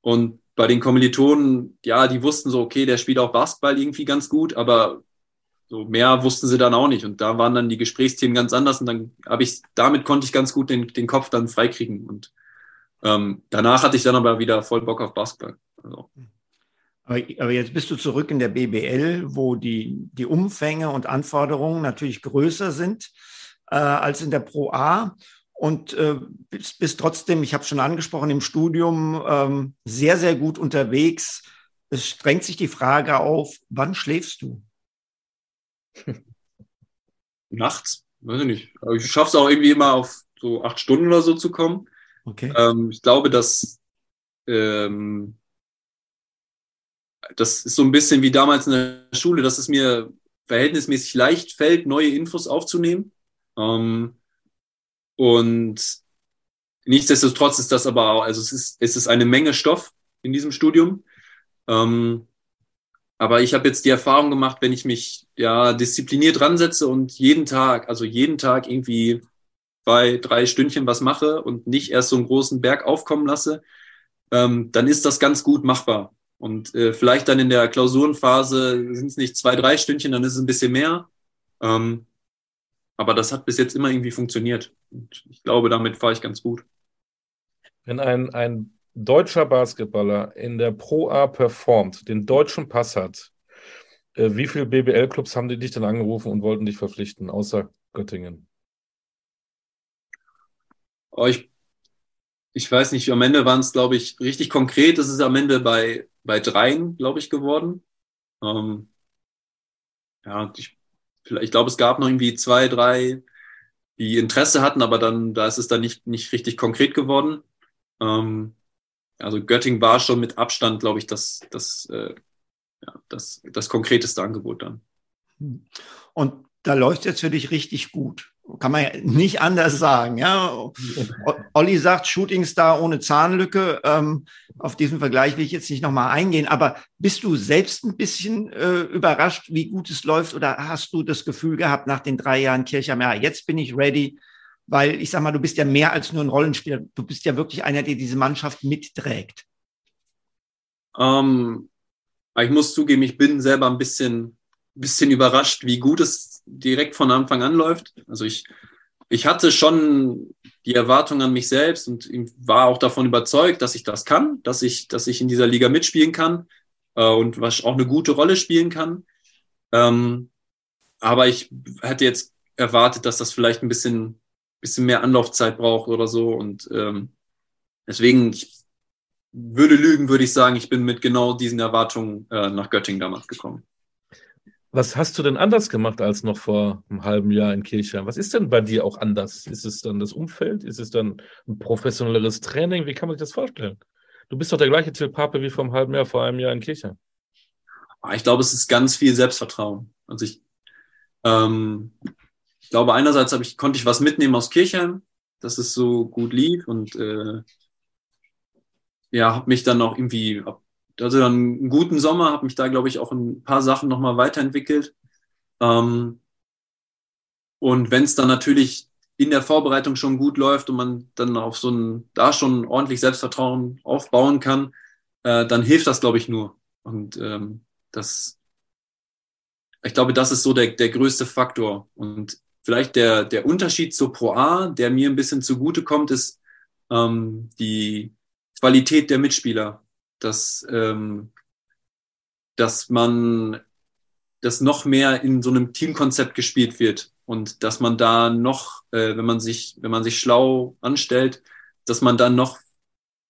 Und bei den Kommilitonen, ja, die wussten so, okay, der spielt auch Basketball irgendwie ganz gut, aber so mehr wussten sie dann auch nicht. Und da waren dann die Gesprächsthemen ganz anders. Und dann habe ich, damit konnte ich ganz gut den, den Kopf dann freikriegen. Und ähm, danach hatte ich dann aber wieder voll Bock auf Basketball. Also. Aber, aber jetzt bist du zurück in der BBL, wo die, die Umfänge und Anforderungen natürlich größer sind äh, als in der Pro A und äh, bist, bist trotzdem, ich habe schon angesprochen, im Studium ähm, sehr, sehr gut unterwegs. Es drängt sich die Frage auf, wann schläfst du? Nachts, weiß ich nicht. Aber ich schaffe es auch irgendwie immer auf so acht Stunden oder so zu kommen. Okay. Ähm, ich glaube, dass ähm, das ist so ein bisschen wie damals in der Schule, dass es mir verhältnismäßig leicht fällt, neue Infos aufzunehmen. Ähm, und nichtsdestotrotz ist das aber auch, also es ist, es ist eine Menge Stoff in diesem Studium. Ähm, aber ich habe jetzt die Erfahrung gemacht, wenn ich mich ja diszipliniert ransetze und jeden Tag, also jeden Tag irgendwie bei drei Stündchen was mache und nicht erst so einen großen Berg aufkommen lasse, ähm, dann ist das ganz gut machbar. Und äh, vielleicht dann in der Klausurenphase sind es nicht zwei, drei Stündchen, dann ist es ein bisschen mehr. Ähm, aber das hat bis jetzt immer irgendwie funktioniert. Und ich glaube, damit fahre ich ganz gut. Wenn ein, ein deutscher Basketballer in der Pro A performt, den deutschen Pass hat, äh, wie viele BBL-Clubs haben die dich dann angerufen und wollten dich verpflichten, außer Göttingen? Oh, ich, ich weiß nicht, am Ende waren es, glaube ich, richtig konkret. Es ist am Ende bei, bei dreien, glaube ich, geworden. Ähm, ja, ich, ich glaube, es gab noch irgendwie zwei, drei die Interesse hatten, aber dann, da ist es dann nicht, nicht richtig konkret geworden. Ähm, also Göttingen war schon mit Abstand, glaube ich, das, das, äh, ja, das, das konkreteste Angebot dann. Und da läuft jetzt für dich richtig gut. Kann man ja nicht anders sagen. Ja? Olli sagt, Shootingstar ohne Zahnlücke. Ähm, auf diesen Vergleich will ich jetzt nicht nochmal eingehen. Aber bist du selbst ein bisschen äh, überrascht, wie gut es läuft? Oder hast du das Gefühl gehabt nach den drei Jahren Kirchheim, ja, jetzt bin ich ready? Weil ich sag mal, du bist ja mehr als nur ein Rollenspieler. Du bist ja wirklich einer, der diese Mannschaft mitträgt. Ähm, ich muss zugeben, ich bin selber ein bisschen, bisschen überrascht, wie gut es direkt von Anfang an läuft. Also ich, ich hatte schon die Erwartung an mich selbst und war auch davon überzeugt, dass ich das kann, dass ich, dass ich in dieser Liga mitspielen kann äh, und was auch eine gute Rolle spielen kann. Ähm, aber ich hätte jetzt erwartet, dass das vielleicht ein bisschen, bisschen mehr Anlaufzeit braucht oder so. Und ähm, deswegen, ich würde lügen, würde ich sagen, ich bin mit genau diesen Erwartungen äh, nach Göttingen damals gekommen. Was hast du denn anders gemacht als noch vor einem halben Jahr in Kirchheim? Was ist denn bei dir auch anders? Ist es dann das Umfeld? Ist es dann ein professionelleres Training? Wie kann man sich das vorstellen? Du bist doch der gleiche Till Pape wie vor einem halben Jahr, vor einem Jahr in Kirchheim. Ah, ich glaube, es ist ganz viel Selbstvertrauen. Also ich, ähm, ich glaube, einerseits ich, konnte ich was mitnehmen aus Kirchheim, dass es so gut lief und äh, ja, habe mich dann auch irgendwie also dann einen guten Sommer, habe mich da, glaube ich, auch ein paar Sachen nochmal weiterentwickelt. Ähm, und wenn es dann natürlich in der Vorbereitung schon gut läuft und man dann auf so ein, da schon ordentlich Selbstvertrauen aufbauen kann, äh, dann hilft das, glaube ich, nur. Und ähm, das, ich glaube, das ist so der, der größte Faktor. Und vielleicht der, der Unterschied zur Pro A, der mir ein bisschen zugute kommt, ist ähm, die Qualität der Mitspieler dass, ähm, dass man das noch mehr in so einem Teamkonzept gespielt wird und dass man da noch, äh, wenn man sich, wenn man sich schlau anstellt, dass man dann noch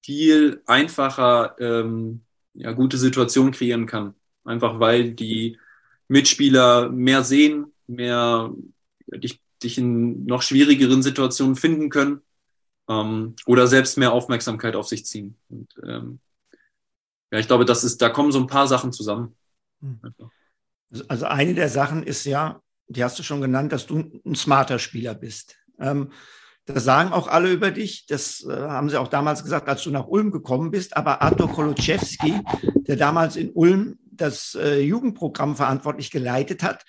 viel einfacher ähm, ja, gute Situationen kreieren kann. Einfach weil die Mitspieler mehr sehen, mehr dich, dich in noch schwierigeren Situationen finden können ähm, oder selbst mehr Aufmerksamkeit auf sich ziehen. Und, ähm, ja, ich glaube, das ist, da kommen so ein paar Sachen zusammen. Hm. Also eine der Sachen ist ja, die hast du schon genannt, dass du ein smarter Spieler bist. Ähm, das sagen auch alle über dich. Das äh, haben sie auch damals gesagt, als du nach Ulm gekommen bist. Aber Artur Koloczewski, der damals in Ulm das äh, Jugendprogramm verantwortlich geleitet hat,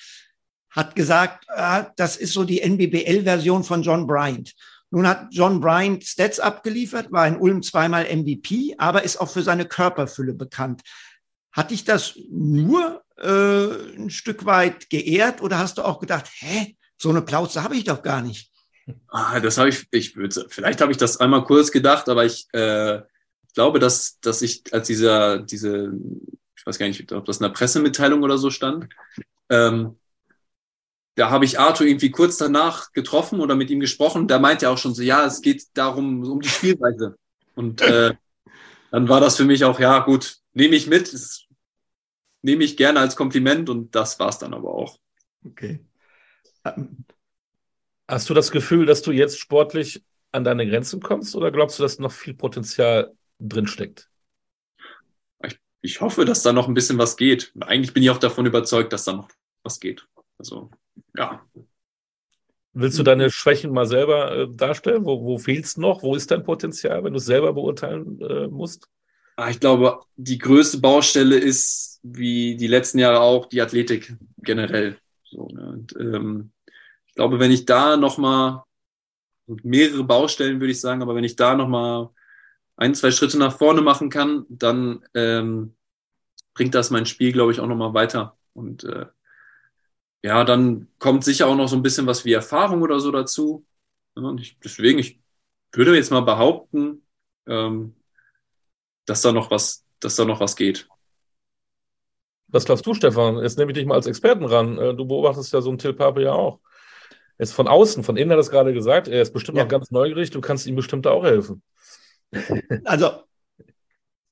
hat gesagt, äh, das ist so die NBBL-Version von John Bryant. Nun hat John Bryant Stats abgeliefert, war in Ulm zweimal MVP, aber ist auch für seine Körperfülle bekannt. Hat dich das nur äh, ein Stück weit geehrt oder hast du auch gedacht, hä, so eine Plauze habe ich doch gar nicht? Ah, das habe ich, ich würde, vielleicht habe ich das einmal kurz gedacht, aber ich äh, glaube, dass, dass ich als dieser, diese, ich weiß gar nicht, ob das in der Pressemitteilung oder so stand, ähm, da habe ich Arthur irgendwie kurz danach getroffen oder mit ihm gesprochen. Da meinte er auch schon so, ja, es geht darum, um die Spielweise. Und äh, dann war das für mich auch, ja, gut, nehme ich mit, das nehme ich gerne als Kompliment und das war es dann aber auch. Okay. Ähm, hast du das Gefühl, dass du jetzt sportlich an deine Grenzen kommst oder glaubst du, dass noch viel Potenzial drinsteckt? Ich, ich hoffe, dass da noch ein bisschen was geht. Eigentlich bin ich auch davon überzeugt, dass da noch was geht. Also ja. Willst du deine Schwächen mal selber äh, darstellen? Wo, wo fehlt es noch? Wo ist dein Potenzial, wenn du es selber beurteilen äh, musst? Ah, ich glaube, die größte Baustelle ist, wie die letzten Jahre auch, die Athletik generell. So, ne? Und, ähm, ich glaube, wenn ich da nochmal, mehrere Baustellen würde ich sagen, aber wenn ich da nochmal ein, zwei Schritte nach vorne machen kann, dann ähm, bringt das mein Spiel, glaube ich, auch nochmal weiter. Und äh, ja, dann kommt sicher auch noch so ein bisschen was wie Erfahrung oder so dazu. und ich, deswegen, ich würde jetzt mal behaupten, ähm, dass da noch was, dass da noch was geht. Was glaubst du, Stefan? Jetzt nehme ich dich mal als Experten ran. Äh, du beobachtest ja so einen Till Pape ja auch. Er ist von außen, von innen hat er es gerade gesagt, er ist bestimmt ja. noch ganz neugierig, du kannst ihm bestimmt auch helfen. Also,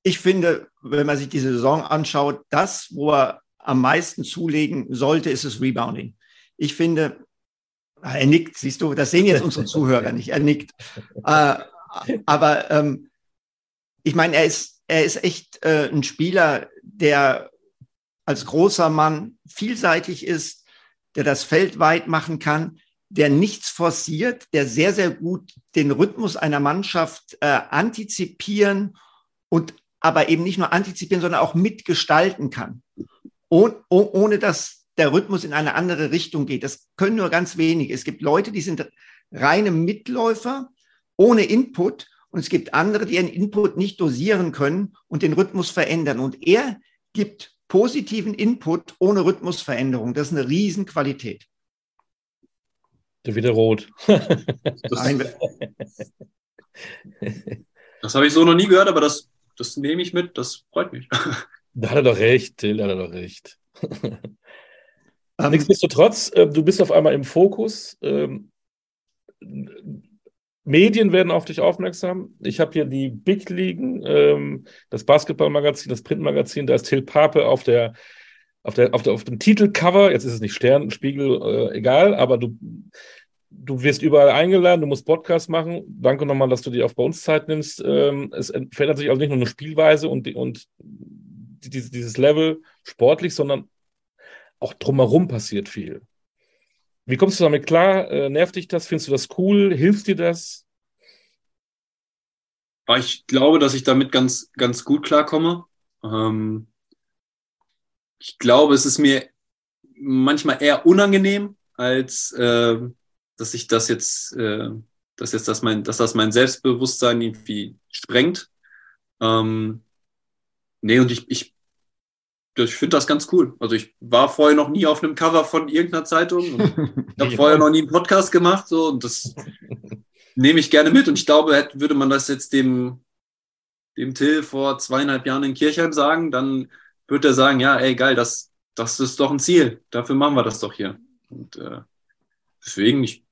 ich finde, wenn man sich diese Saison anschaut, das, wo er am meisten zulegen sollte, ist es Rebounding. Ich finde, Er nickt, siehst du, das sehen jetzt unsere Zuhörer nicht. Er nickt. Äh, aber ähm, ich meine, er ist, er ist echt äh, ein Spieler, der als großer Mann vielseitig ist, der das Feld weit machen kann, der nichts forciert, der sehr, sehr gut den Rhythmus einer Mannschaft äh, antizipieren und aber eben nicht nur antizipieren, sondern auch mitgestalten kann, oh, oh, ohne dass der Rhythmus in eine andere Richtung geht. Das können nur ganz wenige. Es gibt Leute, die sind reine Mitläufer ohne Input und es gibt andere, die ihren Input nicht dosieren können und den Rhythmus verändern. Und er gibt positiven Input ohne Rhythmusveränderung. Das ist eine Riesenqualität. Der wieder rot. das, das habe ich so noch nie gehört, aber das, das nehme ich mit. Das freut mich. Da hat er doch recht, Till, da hat er doch recht. Um, Nichtsdestotrotz, äh, du bist auf einmal im Fokus. Ähm, Medien werden auf dich aufmerksam. Ich habe hier die Big Ligen, ähm, das Basketballmagazin, das Printmagazin, da ist Till Pape auf der auf, der, auf, der, auf dem Titelcover, jetzt ist es nicht Stern, Spiegel, äh, egal, aber du, du wirst überall eingeladen, du musst Podcasts machen. Danke nochmal, dass du dir auch bei uns Zeit nimmst. Ähm, es verändert sich also nicht nur eine Spielweise und, und dieses, dieses Level sportlich, sondern auch drumherum passiert viel. Wie kommst du damit klar? Äh, nervt dich das? Findest du das cool? Hilft dir das? Ich glaube, dass ich damit ganz, ganz gut klarkomme. Ähm, ich glaube, es ist mir manchmal eher unangenehm, als äh, dass ich das jetzt, äh, dass jetzt das mein, dass das mein Selbstbewusstsein irgendwie sprengt. Ähm, nee, und ich, ich ich finde das ganz cool. Also ich war vorher noch nie auf einem Cover von irgendeiner Zeitung. ich habe vorher noch nie einen Podcast gemacht. So, und das nehme ich gerne mit. Und ich glaube, würde man das jetzt dem, dem Till vor zweieinhalb Jahren in Kirchheim sagen, dann würde er sagen, ja, ey, geil, das, das ist doch ein Ziel. Dafür machen wir das doch hier. Und äh, deswegen, ich,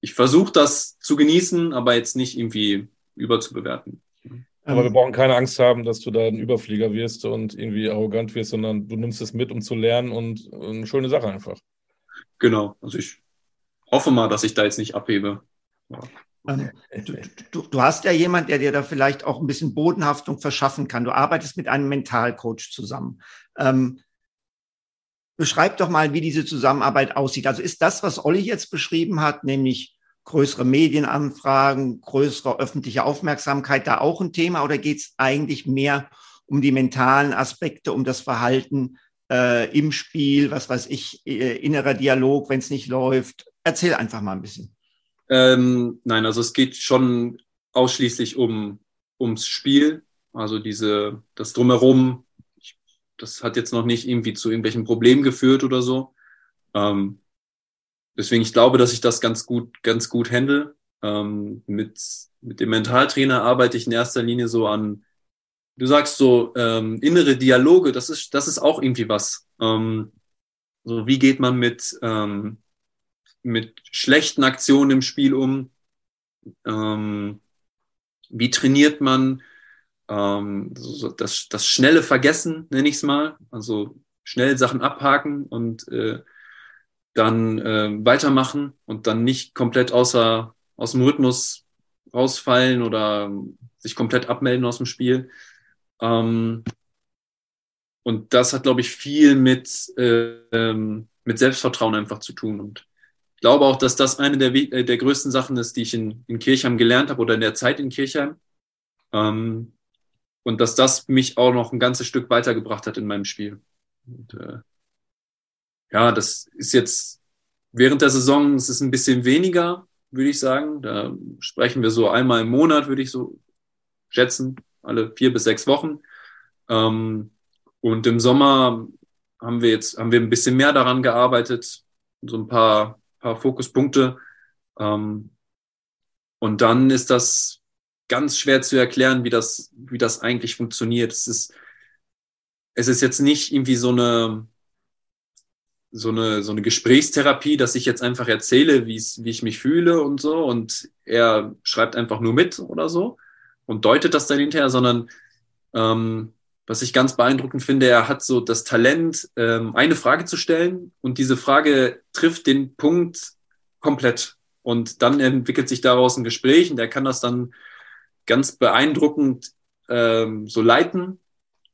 ich versuche das zu genießen, aber jetzt nicht irgendwie überzubewerten. Aber wir ähm. brauchen keine Angst haben, dass du da ein Überflieger wirst und irgendwie arrogant wirst, sondern du nimmst es mit, um zu lernen und eine schöne Sache einfach. Genau. Also ich hoffe mal, dass ich da jetzt nicht abhebe. Ja. Ähm, du, du, du, hast ja jemand, der dir da vielleicht auch ein bisschen Bodenhaftung verschaffen kann. Du arbeitest mit einem Mentalcoach zusammen. Ähm, beschreib doch mal, wie diese Zusammenarbeit aussieht. Also ist das, was Olli jetzt beschrieben hat, nämlich größere Medienanfragen, größere öffentliche Aufmerksamkeit da auch ein Thema oder geht es eigentlich mehr um die mentalen Aspekte, um das Verhalten äh, im Spiel, was weiß ich, äh, innerer Dialog, wenn es nicht läuft? Erzähl einfach mal ein bisschen. Ähm, nein, also es geht schon ausschließlich um ums Spiel, also diese das drumherum. das hat jetzt noch nicht irgendwie zu irgendwelchen Problemen geführt oder so. Ähm, deswegen, ich glaube, dass ich das ganz gut, ganz gut handle. Ähm, mit, mit dem Mentaltrainer arbeite ich in erster Linie so an, du sagst so, ähm, innere Dialoge, das ist, das ist auch irgendwie was. Ähm, so, wie geht man mit, ähm, mit schlechten Aktionen im Spiel um? Ähm, wie trainiert man ähm, so das, das schnelle Vergessen, nenne ich es mal? Also schnell Sachen abhaken und äh, dann äh, weitermachen und dann nicht komplett außer, aus dem Rhythmus rausfallen oder sich komplett abmelden aus dem Spiel. Ähm, und das hat, glaube ich, viel mit, äh, ähm, mit Selbstvertrauen einfach zu tun. Und ich glaube auch, dass das eine der, äh, der größten Sachen ist, die ich in, in Kirchheim gelernt habe oder in der Zeit in Kirchheim. Ähm, und dass das mich auch noch ein ganzes Stück weitergebracht hat in meinem Spiel. Und, äh, ja, das ist jetzt während der Saison, es ist ein bisschen weniger, würde ich sagen. Da sprechen wir so einmal im Monat, würde ich so schätzen, alle vier bis sechs Wochen. Ähm, und im Sommer haben wir jetzt, haben wir ein bisschen mehr daran gearbeitet, so ein paar, paar Fokuspunkte. Ähm, und dann ist das ganz schwer zu erklären, wie das, wie das eigentlich funktioniert. Es ist, es ist jetzt nicht irgendwie so eine, so eine, so eine Gesprächstherapie, dass ich jetzt einfach erzähle, wie ich mich fühle und so und er schreibt einfach nur mit oder so und deutet das dann hinterher, sondern ähm, was ich ganz beeindruckend finde, er hat so das Talent, ähm, eine Frage zu stellen und diese Frage trifft den Punkt komplett. Und dann entwickelt sich daraus ein Gespräch und er kann das dann ganz beeindruckend ähm, so leiten.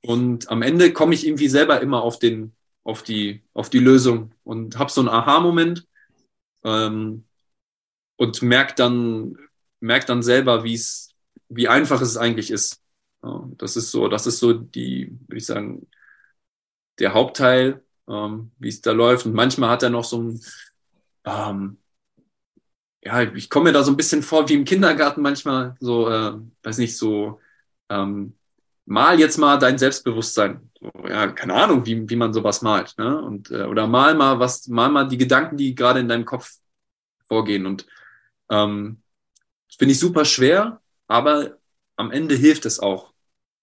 Und am Ende komme ich irgendwie selber immer auf den, auf die, auf die Lösung und habe so einen Aha-Moment ähm, und merke dann, merk dann selber, wie es, wie einfach es eigentlich ist. Ja, das ist so, das ist so die, würde ich sagen, der Hauptteil, ähm, wie es da läuft. Und manchmal hat er noch so ein, ähm, ja, ich komme mir da so ein bisschen vor wie im Kindergarten manchmal, so, äh, weiß nicht, so, ähm, mal jetzt mal dein Selbstbewusstsein. Ja, keine Ahnung, wie, wie man sowas malt. Ne? Und, äh, oder mal mal was, mal mal die Gedanken, die gerade in deinem Kopf vorgehen. Und ähm, finde ich super schwer, aber am Ende hilft es auch.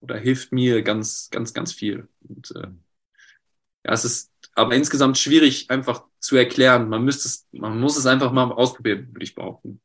Oder hilft mir ganz, ganz, ganz viel. Und äh, ja, es ist aber insgesamt schwierig einfach zu erklären. Man müsste es, man muss es einfach mal ausprobieren, würde ich behaupten.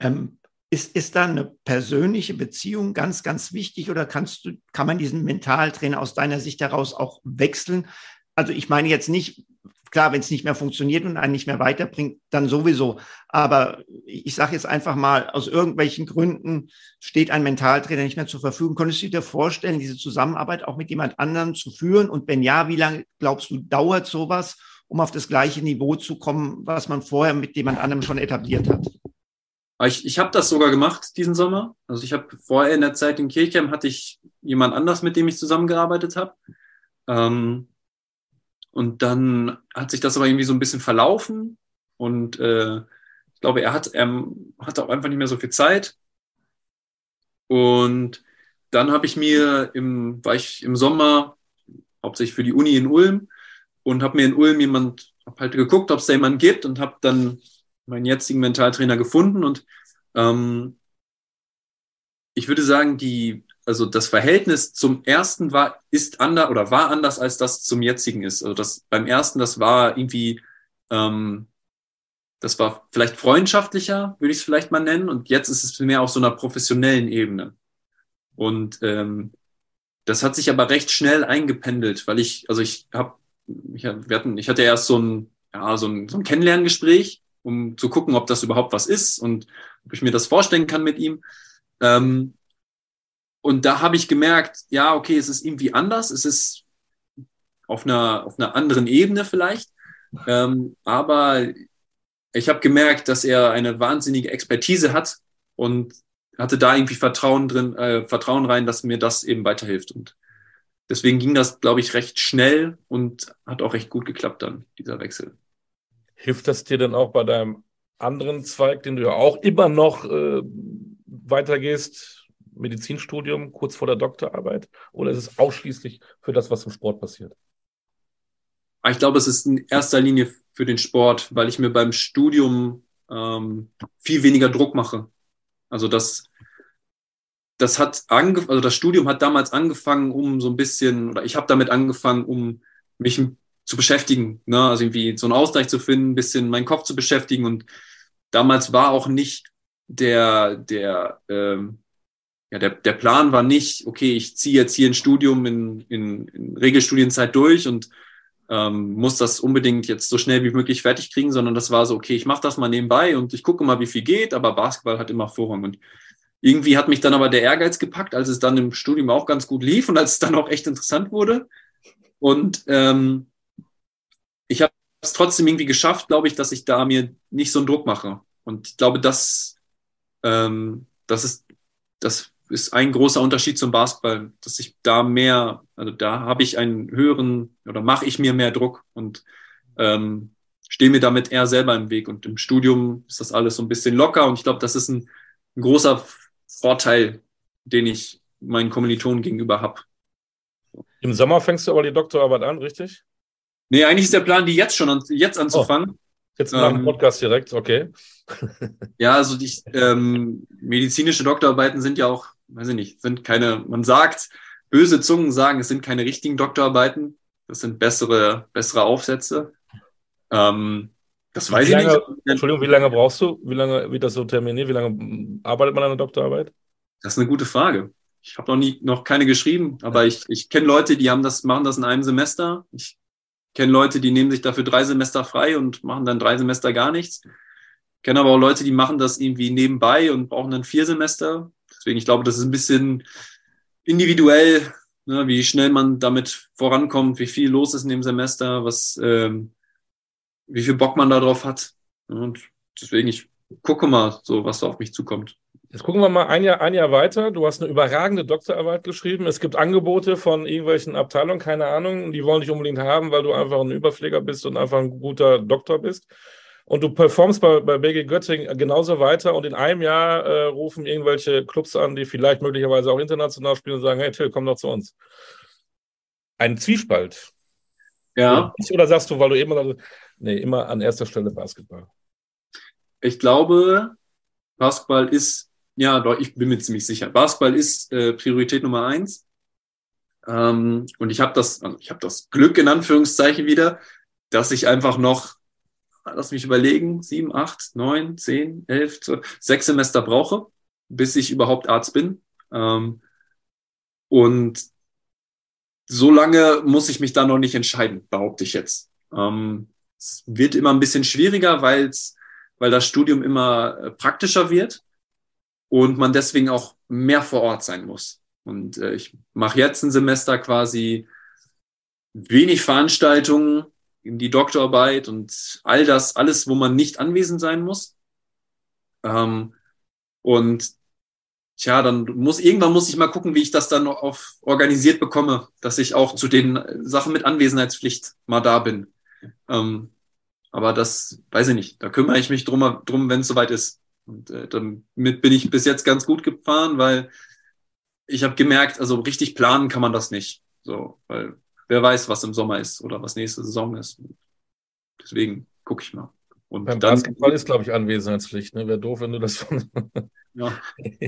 Ähm, ist, ist da eine persönliche Beziehung ganz, ganz wichtig oder kannst du, kann man diesen Mentaltrainer aus deiner Sicht heraus auch wechseln? Also ich meine jetzt nicht, klar, wenn es nicht mehr funktioniert und einen nicht mehr weiterbringt, dann sowieso. Aber ich sage jetzt einfach mal, aus irgendwelchen Gründen steht ein Mentaltrainer nicht mehr zur Verfügung. Könntest du dir vorstellen, diese Zusammenarbeit auch mit jemand anderem zu führen? Und wenn ja, wie lange glaubst du, dauert sowas, um auf das gleiche Niveau zu kommen, was man vorher mit jemand anderem schon etabliert hat? Ich, ich habe das sogar gemacht diesen Sommer. Also ich habe vorher in der Zeit in Kirchheim hatte ich jemand anders, mit dem ich zusammengearbeitet habe. Ähm, und dann hat sich das aber irgendwie so ein bisschen verlaufen. Und äh, ich glaube, er hat, er hatte auch einfach nicht mehr so viel Zeit. Und dann habe ich mir im, war ich im Sommer hauptsächlich für die Uni in Ulm und habe mir in Ulm jemand, habe halt geguckt, ob es da jemanden gibt und habe dann meinen jetzigen Mentaltrainer gefunden und ähm, ich würde sagen, die also das Verhältnis zum ersten war, ist anders oder war anders, als das zum jetzigen ist. Also das beim ersten, das war irgendwie, ähm, das war vielleicht freundschaftlicher, würde ich es vielleicht mal nennen. Und jetzt ist es mehr auf so einer professionellen Ebene. Und ähm, das hat sich aber recht schnell eingependelt, weil ich, also ich habe, ich, wir hatten, ich hatte erst so ein, ja, so ein, so ein Kennenlerngespräch, um zu gucken, ob das überhaupt was ist und ob ich mir das vorstellen kann mit ihm. Ähm, und da habe ich gemerkt, ja, okay, es ist irgendwie anders, es ist auf einer, auf einer anderen Ebene vielleicht. Ähm, aber ich habe gemerkt, dass er eine wahnsinnige Expertise hat und hatte da irgendwie Vertrauen drin, äh, Vertrauen rein, dass mir das eben weiterhilft. Und deswegen ging das, glaube ich, recht schnell und hat auch recht gut geklappt dann, dieser Wechsel. Hilft das dir dann auch bei deinem anderen Zweig, den du ja auch immer noch äh, weitergehst, Medizinstudium kurz vor der Doktorarbeit oder ist es ausschließlich für das, was im Sport passiert? Ah, ich glaube, es ist in erster Linie für den Sport, weil ich mir beim Studium ähm, viel weniger Druck mache. Also das, das hat ange also das Studium hat damals angefangen, um so ein bisschen, oder ich habe damit angefangen, um mich zu beschäftigen, ne? also irgendwie so einen Ausgleich zu finden, ein bisschen meinen Kopf zu beschäftigen. Und damals war auch nicht der, der, ähm, ja, der, der Plan war nicht, okay, ich ziehe jetzt hier ein Studium in, in, in Regelstudienzeit durch und ähm, muss das unbedingt jetzt so schnell wie möglich fertig kriegen, sondern das war so, okay, ich mache das mal nebenbei und ich gucke mal, wie viel geht, aber Basketball hat immer Vorrang. Und irgendwie hat mich dann aber der Ehrgeiz gepackt, als es dann im Studium auch ganz gut lief und als es dann auch echt interessant wurde. Und ähm, ich habe es trotzdem irgendwie geschafft, glaube ich, dass ich da mir nicht so einen Druck mache. Und ich glaube, das, ähm, das ist, das ist ein großer Unterschied zum Basketball, dass ich da mehr, also da habe ich einen höheren oder mache ich mir mehr Druck und ähm, stehe mir damit eher selber im Weg. Und im Studium ist das alles so ein bisschen locker und ich glaube, das ist ein, ein großer Vorteil, den ich meinen Kommilitonen gegenüber habe. Im Sommer fängst du aber die Doktorarbeit an, richtig? Nee, eigentlich ist der Plan, die jetzt schon an, jetzt anzufangen. Oh, jetzt nach dem ähm, Podcast direkt, okay. ja, also die ähm, medizinische Doktorarbeiten sind ja auch weiß ich nicht, sind keine, man sagt, böse Zungen sagen, es sind keine richtigen Doktorarbeiten, das sind bessere, bessere Aufsätze. Ähm, das weiß wie ich lange, nicht. Entschuldigung, wie lange brauchst du? Wie lange wird das so terminiert? Wie lange arbeitet man an einer Doktorarbeit? Das ist eine gute Frage. Ich habe noch nie noch keine geschrieben, aber ich, ich kenne Leute, die haben das, machen das in einem Semester. Ich kenne Leute, die nehmen sich dafür drei Semester frei und machen dann drei Semester gar nichts. kenne aber auch Leute, die machen das irgendwie nebenbei und brauchen dann vier Semester. Deswegen, ich glaube, das ist ein bisschen individuell, ne, wie schnell man damit vorankommt, wie viel los ist in dem Semester, was, ähm, wie viel Bock man darauf hat. Und deswegen, ich gucke mal so, was da auf mich zukommt. Jetzt gucken wir mal ein Jahr, ein Jahr weiter. Du hast eine überragende Doktorarbeit geschrieben. Es gibt Angebote von irgendwelchen Abteilungen, keine Ahnung, die wollen dich unbedingt haben, weil du einfach ein Überpfleger bist und einfach ein guter Doktor bist. Und du performst bei, bei BG Göttingen genauso weiter und in einem Jahr äh, rufen irgendwelche Clubs an, die vielleicht möglicherweise auch international spielen und sagen, hey Till, komm doch zu uns. Ein Zwiespalt. Ja. Oder sagst du, weil du immer, nee, immer an erster Stelle Basketball? Ich glaube, Basketball ist, ja, ich bin mir ziemlich sicher, Basketball ist äh, Priorität Nummer eins. Ähm, und ich habe das, also ich habe das Glück in Anführungszeichen wieder, dass ich einfach noch, lass mich überlegen, sieben, acht, neun, zehn, elf, zwölf, sechs Semester brauche, bis ich überhaupt Arzt bin. Ähm, und so lange muss ich mich da noch nicht entscheiden, behaupte ich jetzt. Ähm, es wird immer ein bisschen schwieriger, weil es weil das Studium immer äh, praktischer wird und man deswegen auch mehr vor Ort sein muss. Und äh, ich mache jetzt ein Semester quasi wenig Veranstaltungen, in die Doktorarbeit und all das, alles, wo man nicht anwesend sein muss. Ähm, und tja, dann muss irgendwann muss ich mal gucken, wie ich das dann auf organisiert bekomme, dass ich auch zu den Sachen mit Anwesenheitspflicht mal da bin. Ähm, aber das weiß ich nicht. Da kümmere ich mich drum, drum wenn es soweit ist. Und äh, damit bin ich bis jetzt ganz gut gefahren, weil ich habe gemerkt, also richtig planen kann man das nicht. So, weil wer weiß, was im Sommer ist oder was nächste Saison ist. Deswegen gucke ich mal. Und Beim dann, Basketball ist, glaube ich, Anwesenheitspflicht. Ne? Wäre doof, wenn du das von. ja.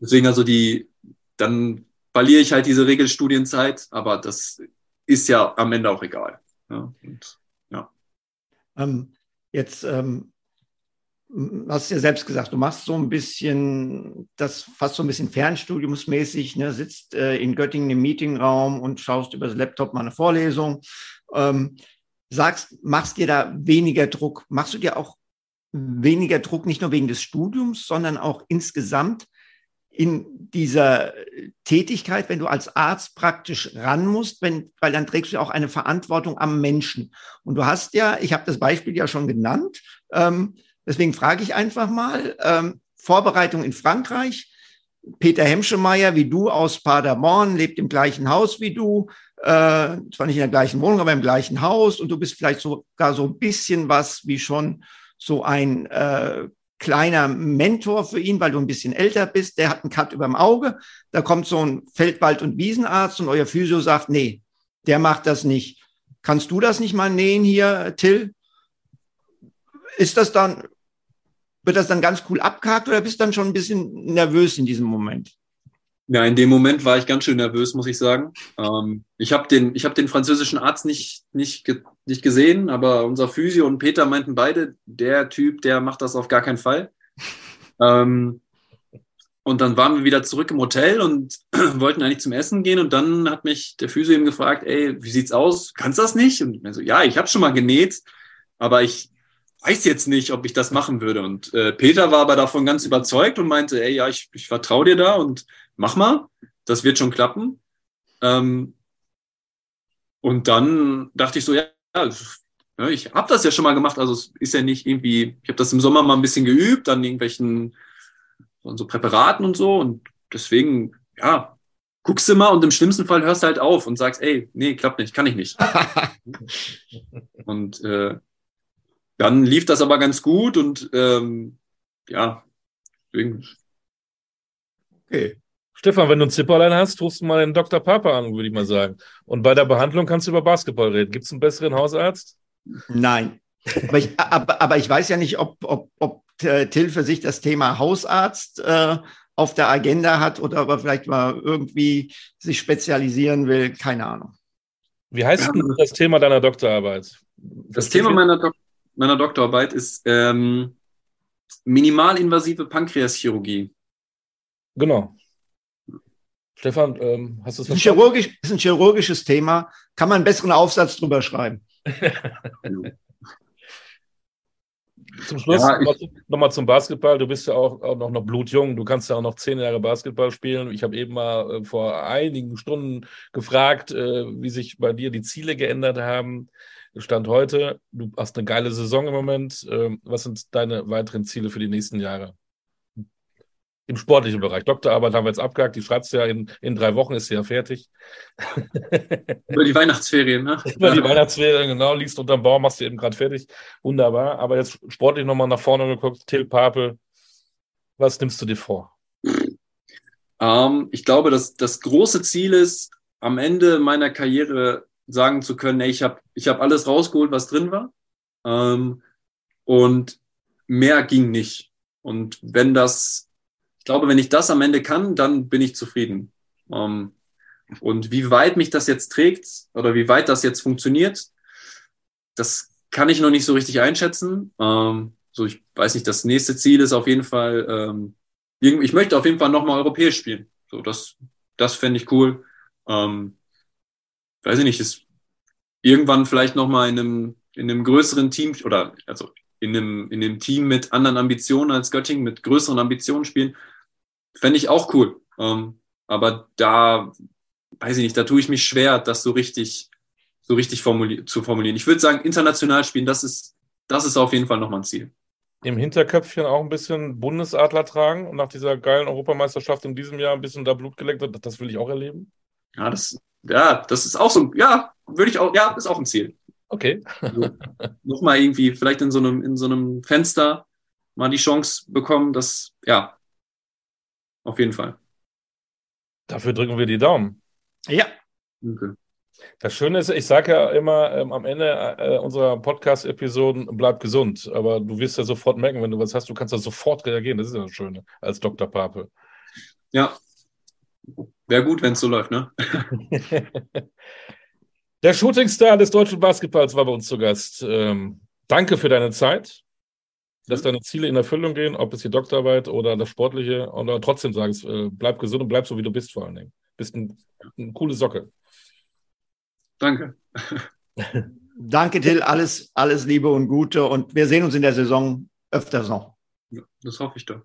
Deswegen also die, dann verliere ich halt diese Regelstudienzeit, aber das ist ja am Ende auch egal. Ja, und ähm, jetzt ähm, hast ja selbst gesagt, du machst so ein bisschen, das fast so ein bisschen fernstudiumsmäßig, ne, sitzt äh, in Göttingen im Meetingraum und schaust über das Laptop mal eine Vorlesung. Ähm, sagst, machst dir da weniger Druck, machst du dir auch weniger Druck, nicht nur wegen des Studiums, sondern auch insgesamt in dieser Tätigkeit, wenn du als Arzt praktisch ran musst, wenn, weil dann trägst du auch eine Verantwortung am Menschen. Und du hast ja, ich habe das Beispiel ja schon genannt, ähm, deswegen frage ich einfach mal, ähm, Vorbereitung in Frankreich, Peter Hemschemeyer, wie du aus Paderborn, lebt im gleichen Haus wie du, äh, zwar nicht in der gleichen Wohnung, aber im gleichen Haus und du bist vielleicht sogar so ein bisschen was wie schon so ein äh, kleiner Mentor für ihn, weil du ein bisschen älter bist. Der hat einen Cut über dem Auge. Da kommt so ein Feldwald- und Wiesenarzt und euer Physio sagt, nee, der macht das nicht. Kannst du das nicht mal nähen hier, Till? Ist das dann, wird das dann ganz cool abgehakt oder bist du dann schon ein bisschen nervös in diesem Moment? Ja, in dem Moment war ich ganz schön nervös, muss ich sagen. Ähm, ich habe den, hab den französischen Arzt nicht, nicht, ge nicht gesehen, aber unser Physio und Peter meinten beide, der Typ, der macht das auf gar keinen Fall. ähm, und dann waren wir wieder zurück im Hotel und wollten eigentlich zum Essen gehen. Und dann hat mich der Physio eben gefragt, ey, wie sieht's aus? Kannst du das nicht? Und ich so, ja, ich habe schon mal genäht, aber ich weiß jetzt nicht, ob ich das machen würde. Und äh, Peter war aber davon ganz überzeugt und meinte, ey, ja, ich, ich vertraue dir da und mach mal, das wird schon klappen. Ähm, und dann dachte ich so, ja, ich habe das ja schon mal gemacht, also es ist ja nicht irgendwie, ich habe das im Sommer mal ein bisschen geübt, an irgendwelchen so Präparaten und so und deswegen, ja, guckst du mal und im schlimmsten Fall hörst du halt auf und sagst, ey, nee, klappt nicht, kann ich nicht. und äh, dann lief das aber ganz gut und ähm, ja, deswegen. Okay. Stefan, wenn du ein Zipperlein hast, rufst du mal den Dr. Papa an, würde ich mal sagen. Und bei der Behandlung kannst du über Basketball reden. Gibt es einen besseren Hausarzt? Nein. Aber ich, aber, aber ich weiß ja nicht, ob, ob, ob äh, Till für sich das Thema Hausarzt äh, auf der Agenda hat oder ob er vielleicht mal irgendwie sich spezialisieren will. Keine Ahnung. Wie heißt denn das Thema deiner Doktorarbeit? Das Thema meiner, Dok meiner Doktorarbeit ist ähm, minimalinvasive Pankreaschirurgie. Genau. Stefan, ähm, hast du es verstanden? Chirurgisch, ist ein chirurgisches Thema. Kann man einen besseren Aufsatz drüber schreiben? Zum Schluss ja, nochmal zum Basketball. Du bist ja auch, auch noch, noch blutjung. Du kannst ja auch noch zehn Jahre Basketball spielen. Ich habe eben mal äh, vor einigen Stunden gefragt, äh, wie sich bei dir die Ziele geändert haben. Stand heute, du hast eine geile Saison im Moment. Ähm, was sind deine weiteren Ziele für die nächsten Jahre? Im sportlichen Bereich. Doktorarbeit haben wir jetzt abgehakt. Die schreibst du ja in, in drei Wochen, ist sie ja fertig. Über die Weihnachtsferien, ne? Über die Weihnachtsferien, genau. Liegst unterm Baum, machst du eben gerade fertig. Wunderbar. Aber jetzt sportlich nochmal nach vorne geguckt. Till Papel, was nimmst du dir vor? Ähm, ich glaube, dass das große Ziel ist, am Ende meiner Karriere sagen zu können, ey, ich habe ich hab alles rausgeholt, was drin war. Ähm, und mehr ging nicht. Und wenn das glaube, wenn ich das am Ende kann, dann bin ich zufrieden. Ähm, und wie weit mich das jetzt trägt oder wie weit das jetzt funktioniert, das kann ich noch nicht so richtig einschätzen. Ähm, so, ich weiß nicht, das nächste Ziel ist auf jeden Fall, ähm, ich möchte auf jeden Fall nochmal europäisch spielen. So, das, das fände ich cool. Ähm, weiß ich nicht, ist irgendwann vielleicht nochmal in einem, in einem größeren Team oder also in einem, in einem Team mit anderen Ambitionen als Göttingen, mit größeren Ambitionen spielen. Fände ich auch cool. Ähm, aber da, weiß ich nicht, da tue ich mich schwer, das so richtig, so richtig formulier zu formulieren. Ich würde sagen, international spielen, das ist, das ist auf jeden Fall nochmal ein Ziel. Im Hinterköpfchen auch ein bisschen Bundesadler tragen und nach dieser geilen Europameisterschaft in diesem Jahr ein bisschen da Blut geleckt hat, das will ich auch erleben. Ja, das, ja, das ist auch so, ja, würde ich auch, ja, ist auch ein Ziel. Okay. also, Nochmal irgendwie, vielleicht in so einem, in so einem Fenster mal die Chance bekommen, dass, ja, auf jeden Fall. Dafür drücken wir die Daumen. Ja. Okay. Das Schöne ist, ich sage ja immer ähm, am Ende äh, unserer Podcast-Episoden, bleib gesund. Aber du wirst ja sofort merken, wenn du was hast, du kannst da sofort reagieren. Das ist ja das Schöne als Dr. Pape. Ja. Wäre gut, wenn es so läuft, ne? Der Shootingstar des deutschen Basketballs war bei uns zu Gast. Ähm, danke für deine Zeit dass deine Ziele in Erfüllung gehen, ob es die Doktorarbeit oder das Sportliche, oder trotzdem sagst, äh, bleib gesund und bleib so, wie du bist vor allen Dingen. Bist ein, eine coole Socke. Danke. Danke, Till. Alles, alles Liebe und Gute. Und wir sehen uns in der Saison öfters noch. Ja, das hoffe ich doch.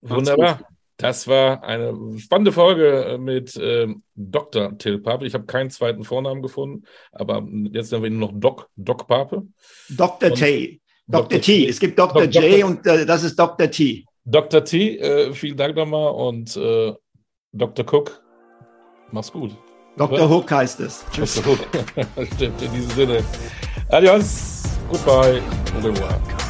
Wunderbar. Das war eine spannende Folge mit ähm, Dr. Till Pape. Ich habe keinen zweiten Vornamen gefunden, aber jetzt nennen wir ihn noch Doc, Doc Pape. Dr. T. Dr. T. Es gibt Dr. J Dr. und äh, das ist Dr. T. Dr. T, äh, vielen Dank nochmal und äh, Dr. Cook, mach's gut. Dr. Hook heißt es. Tschüss. Dr. Hook. Stimmt, in diesem Sinne. Adios, goodbye, au revoir.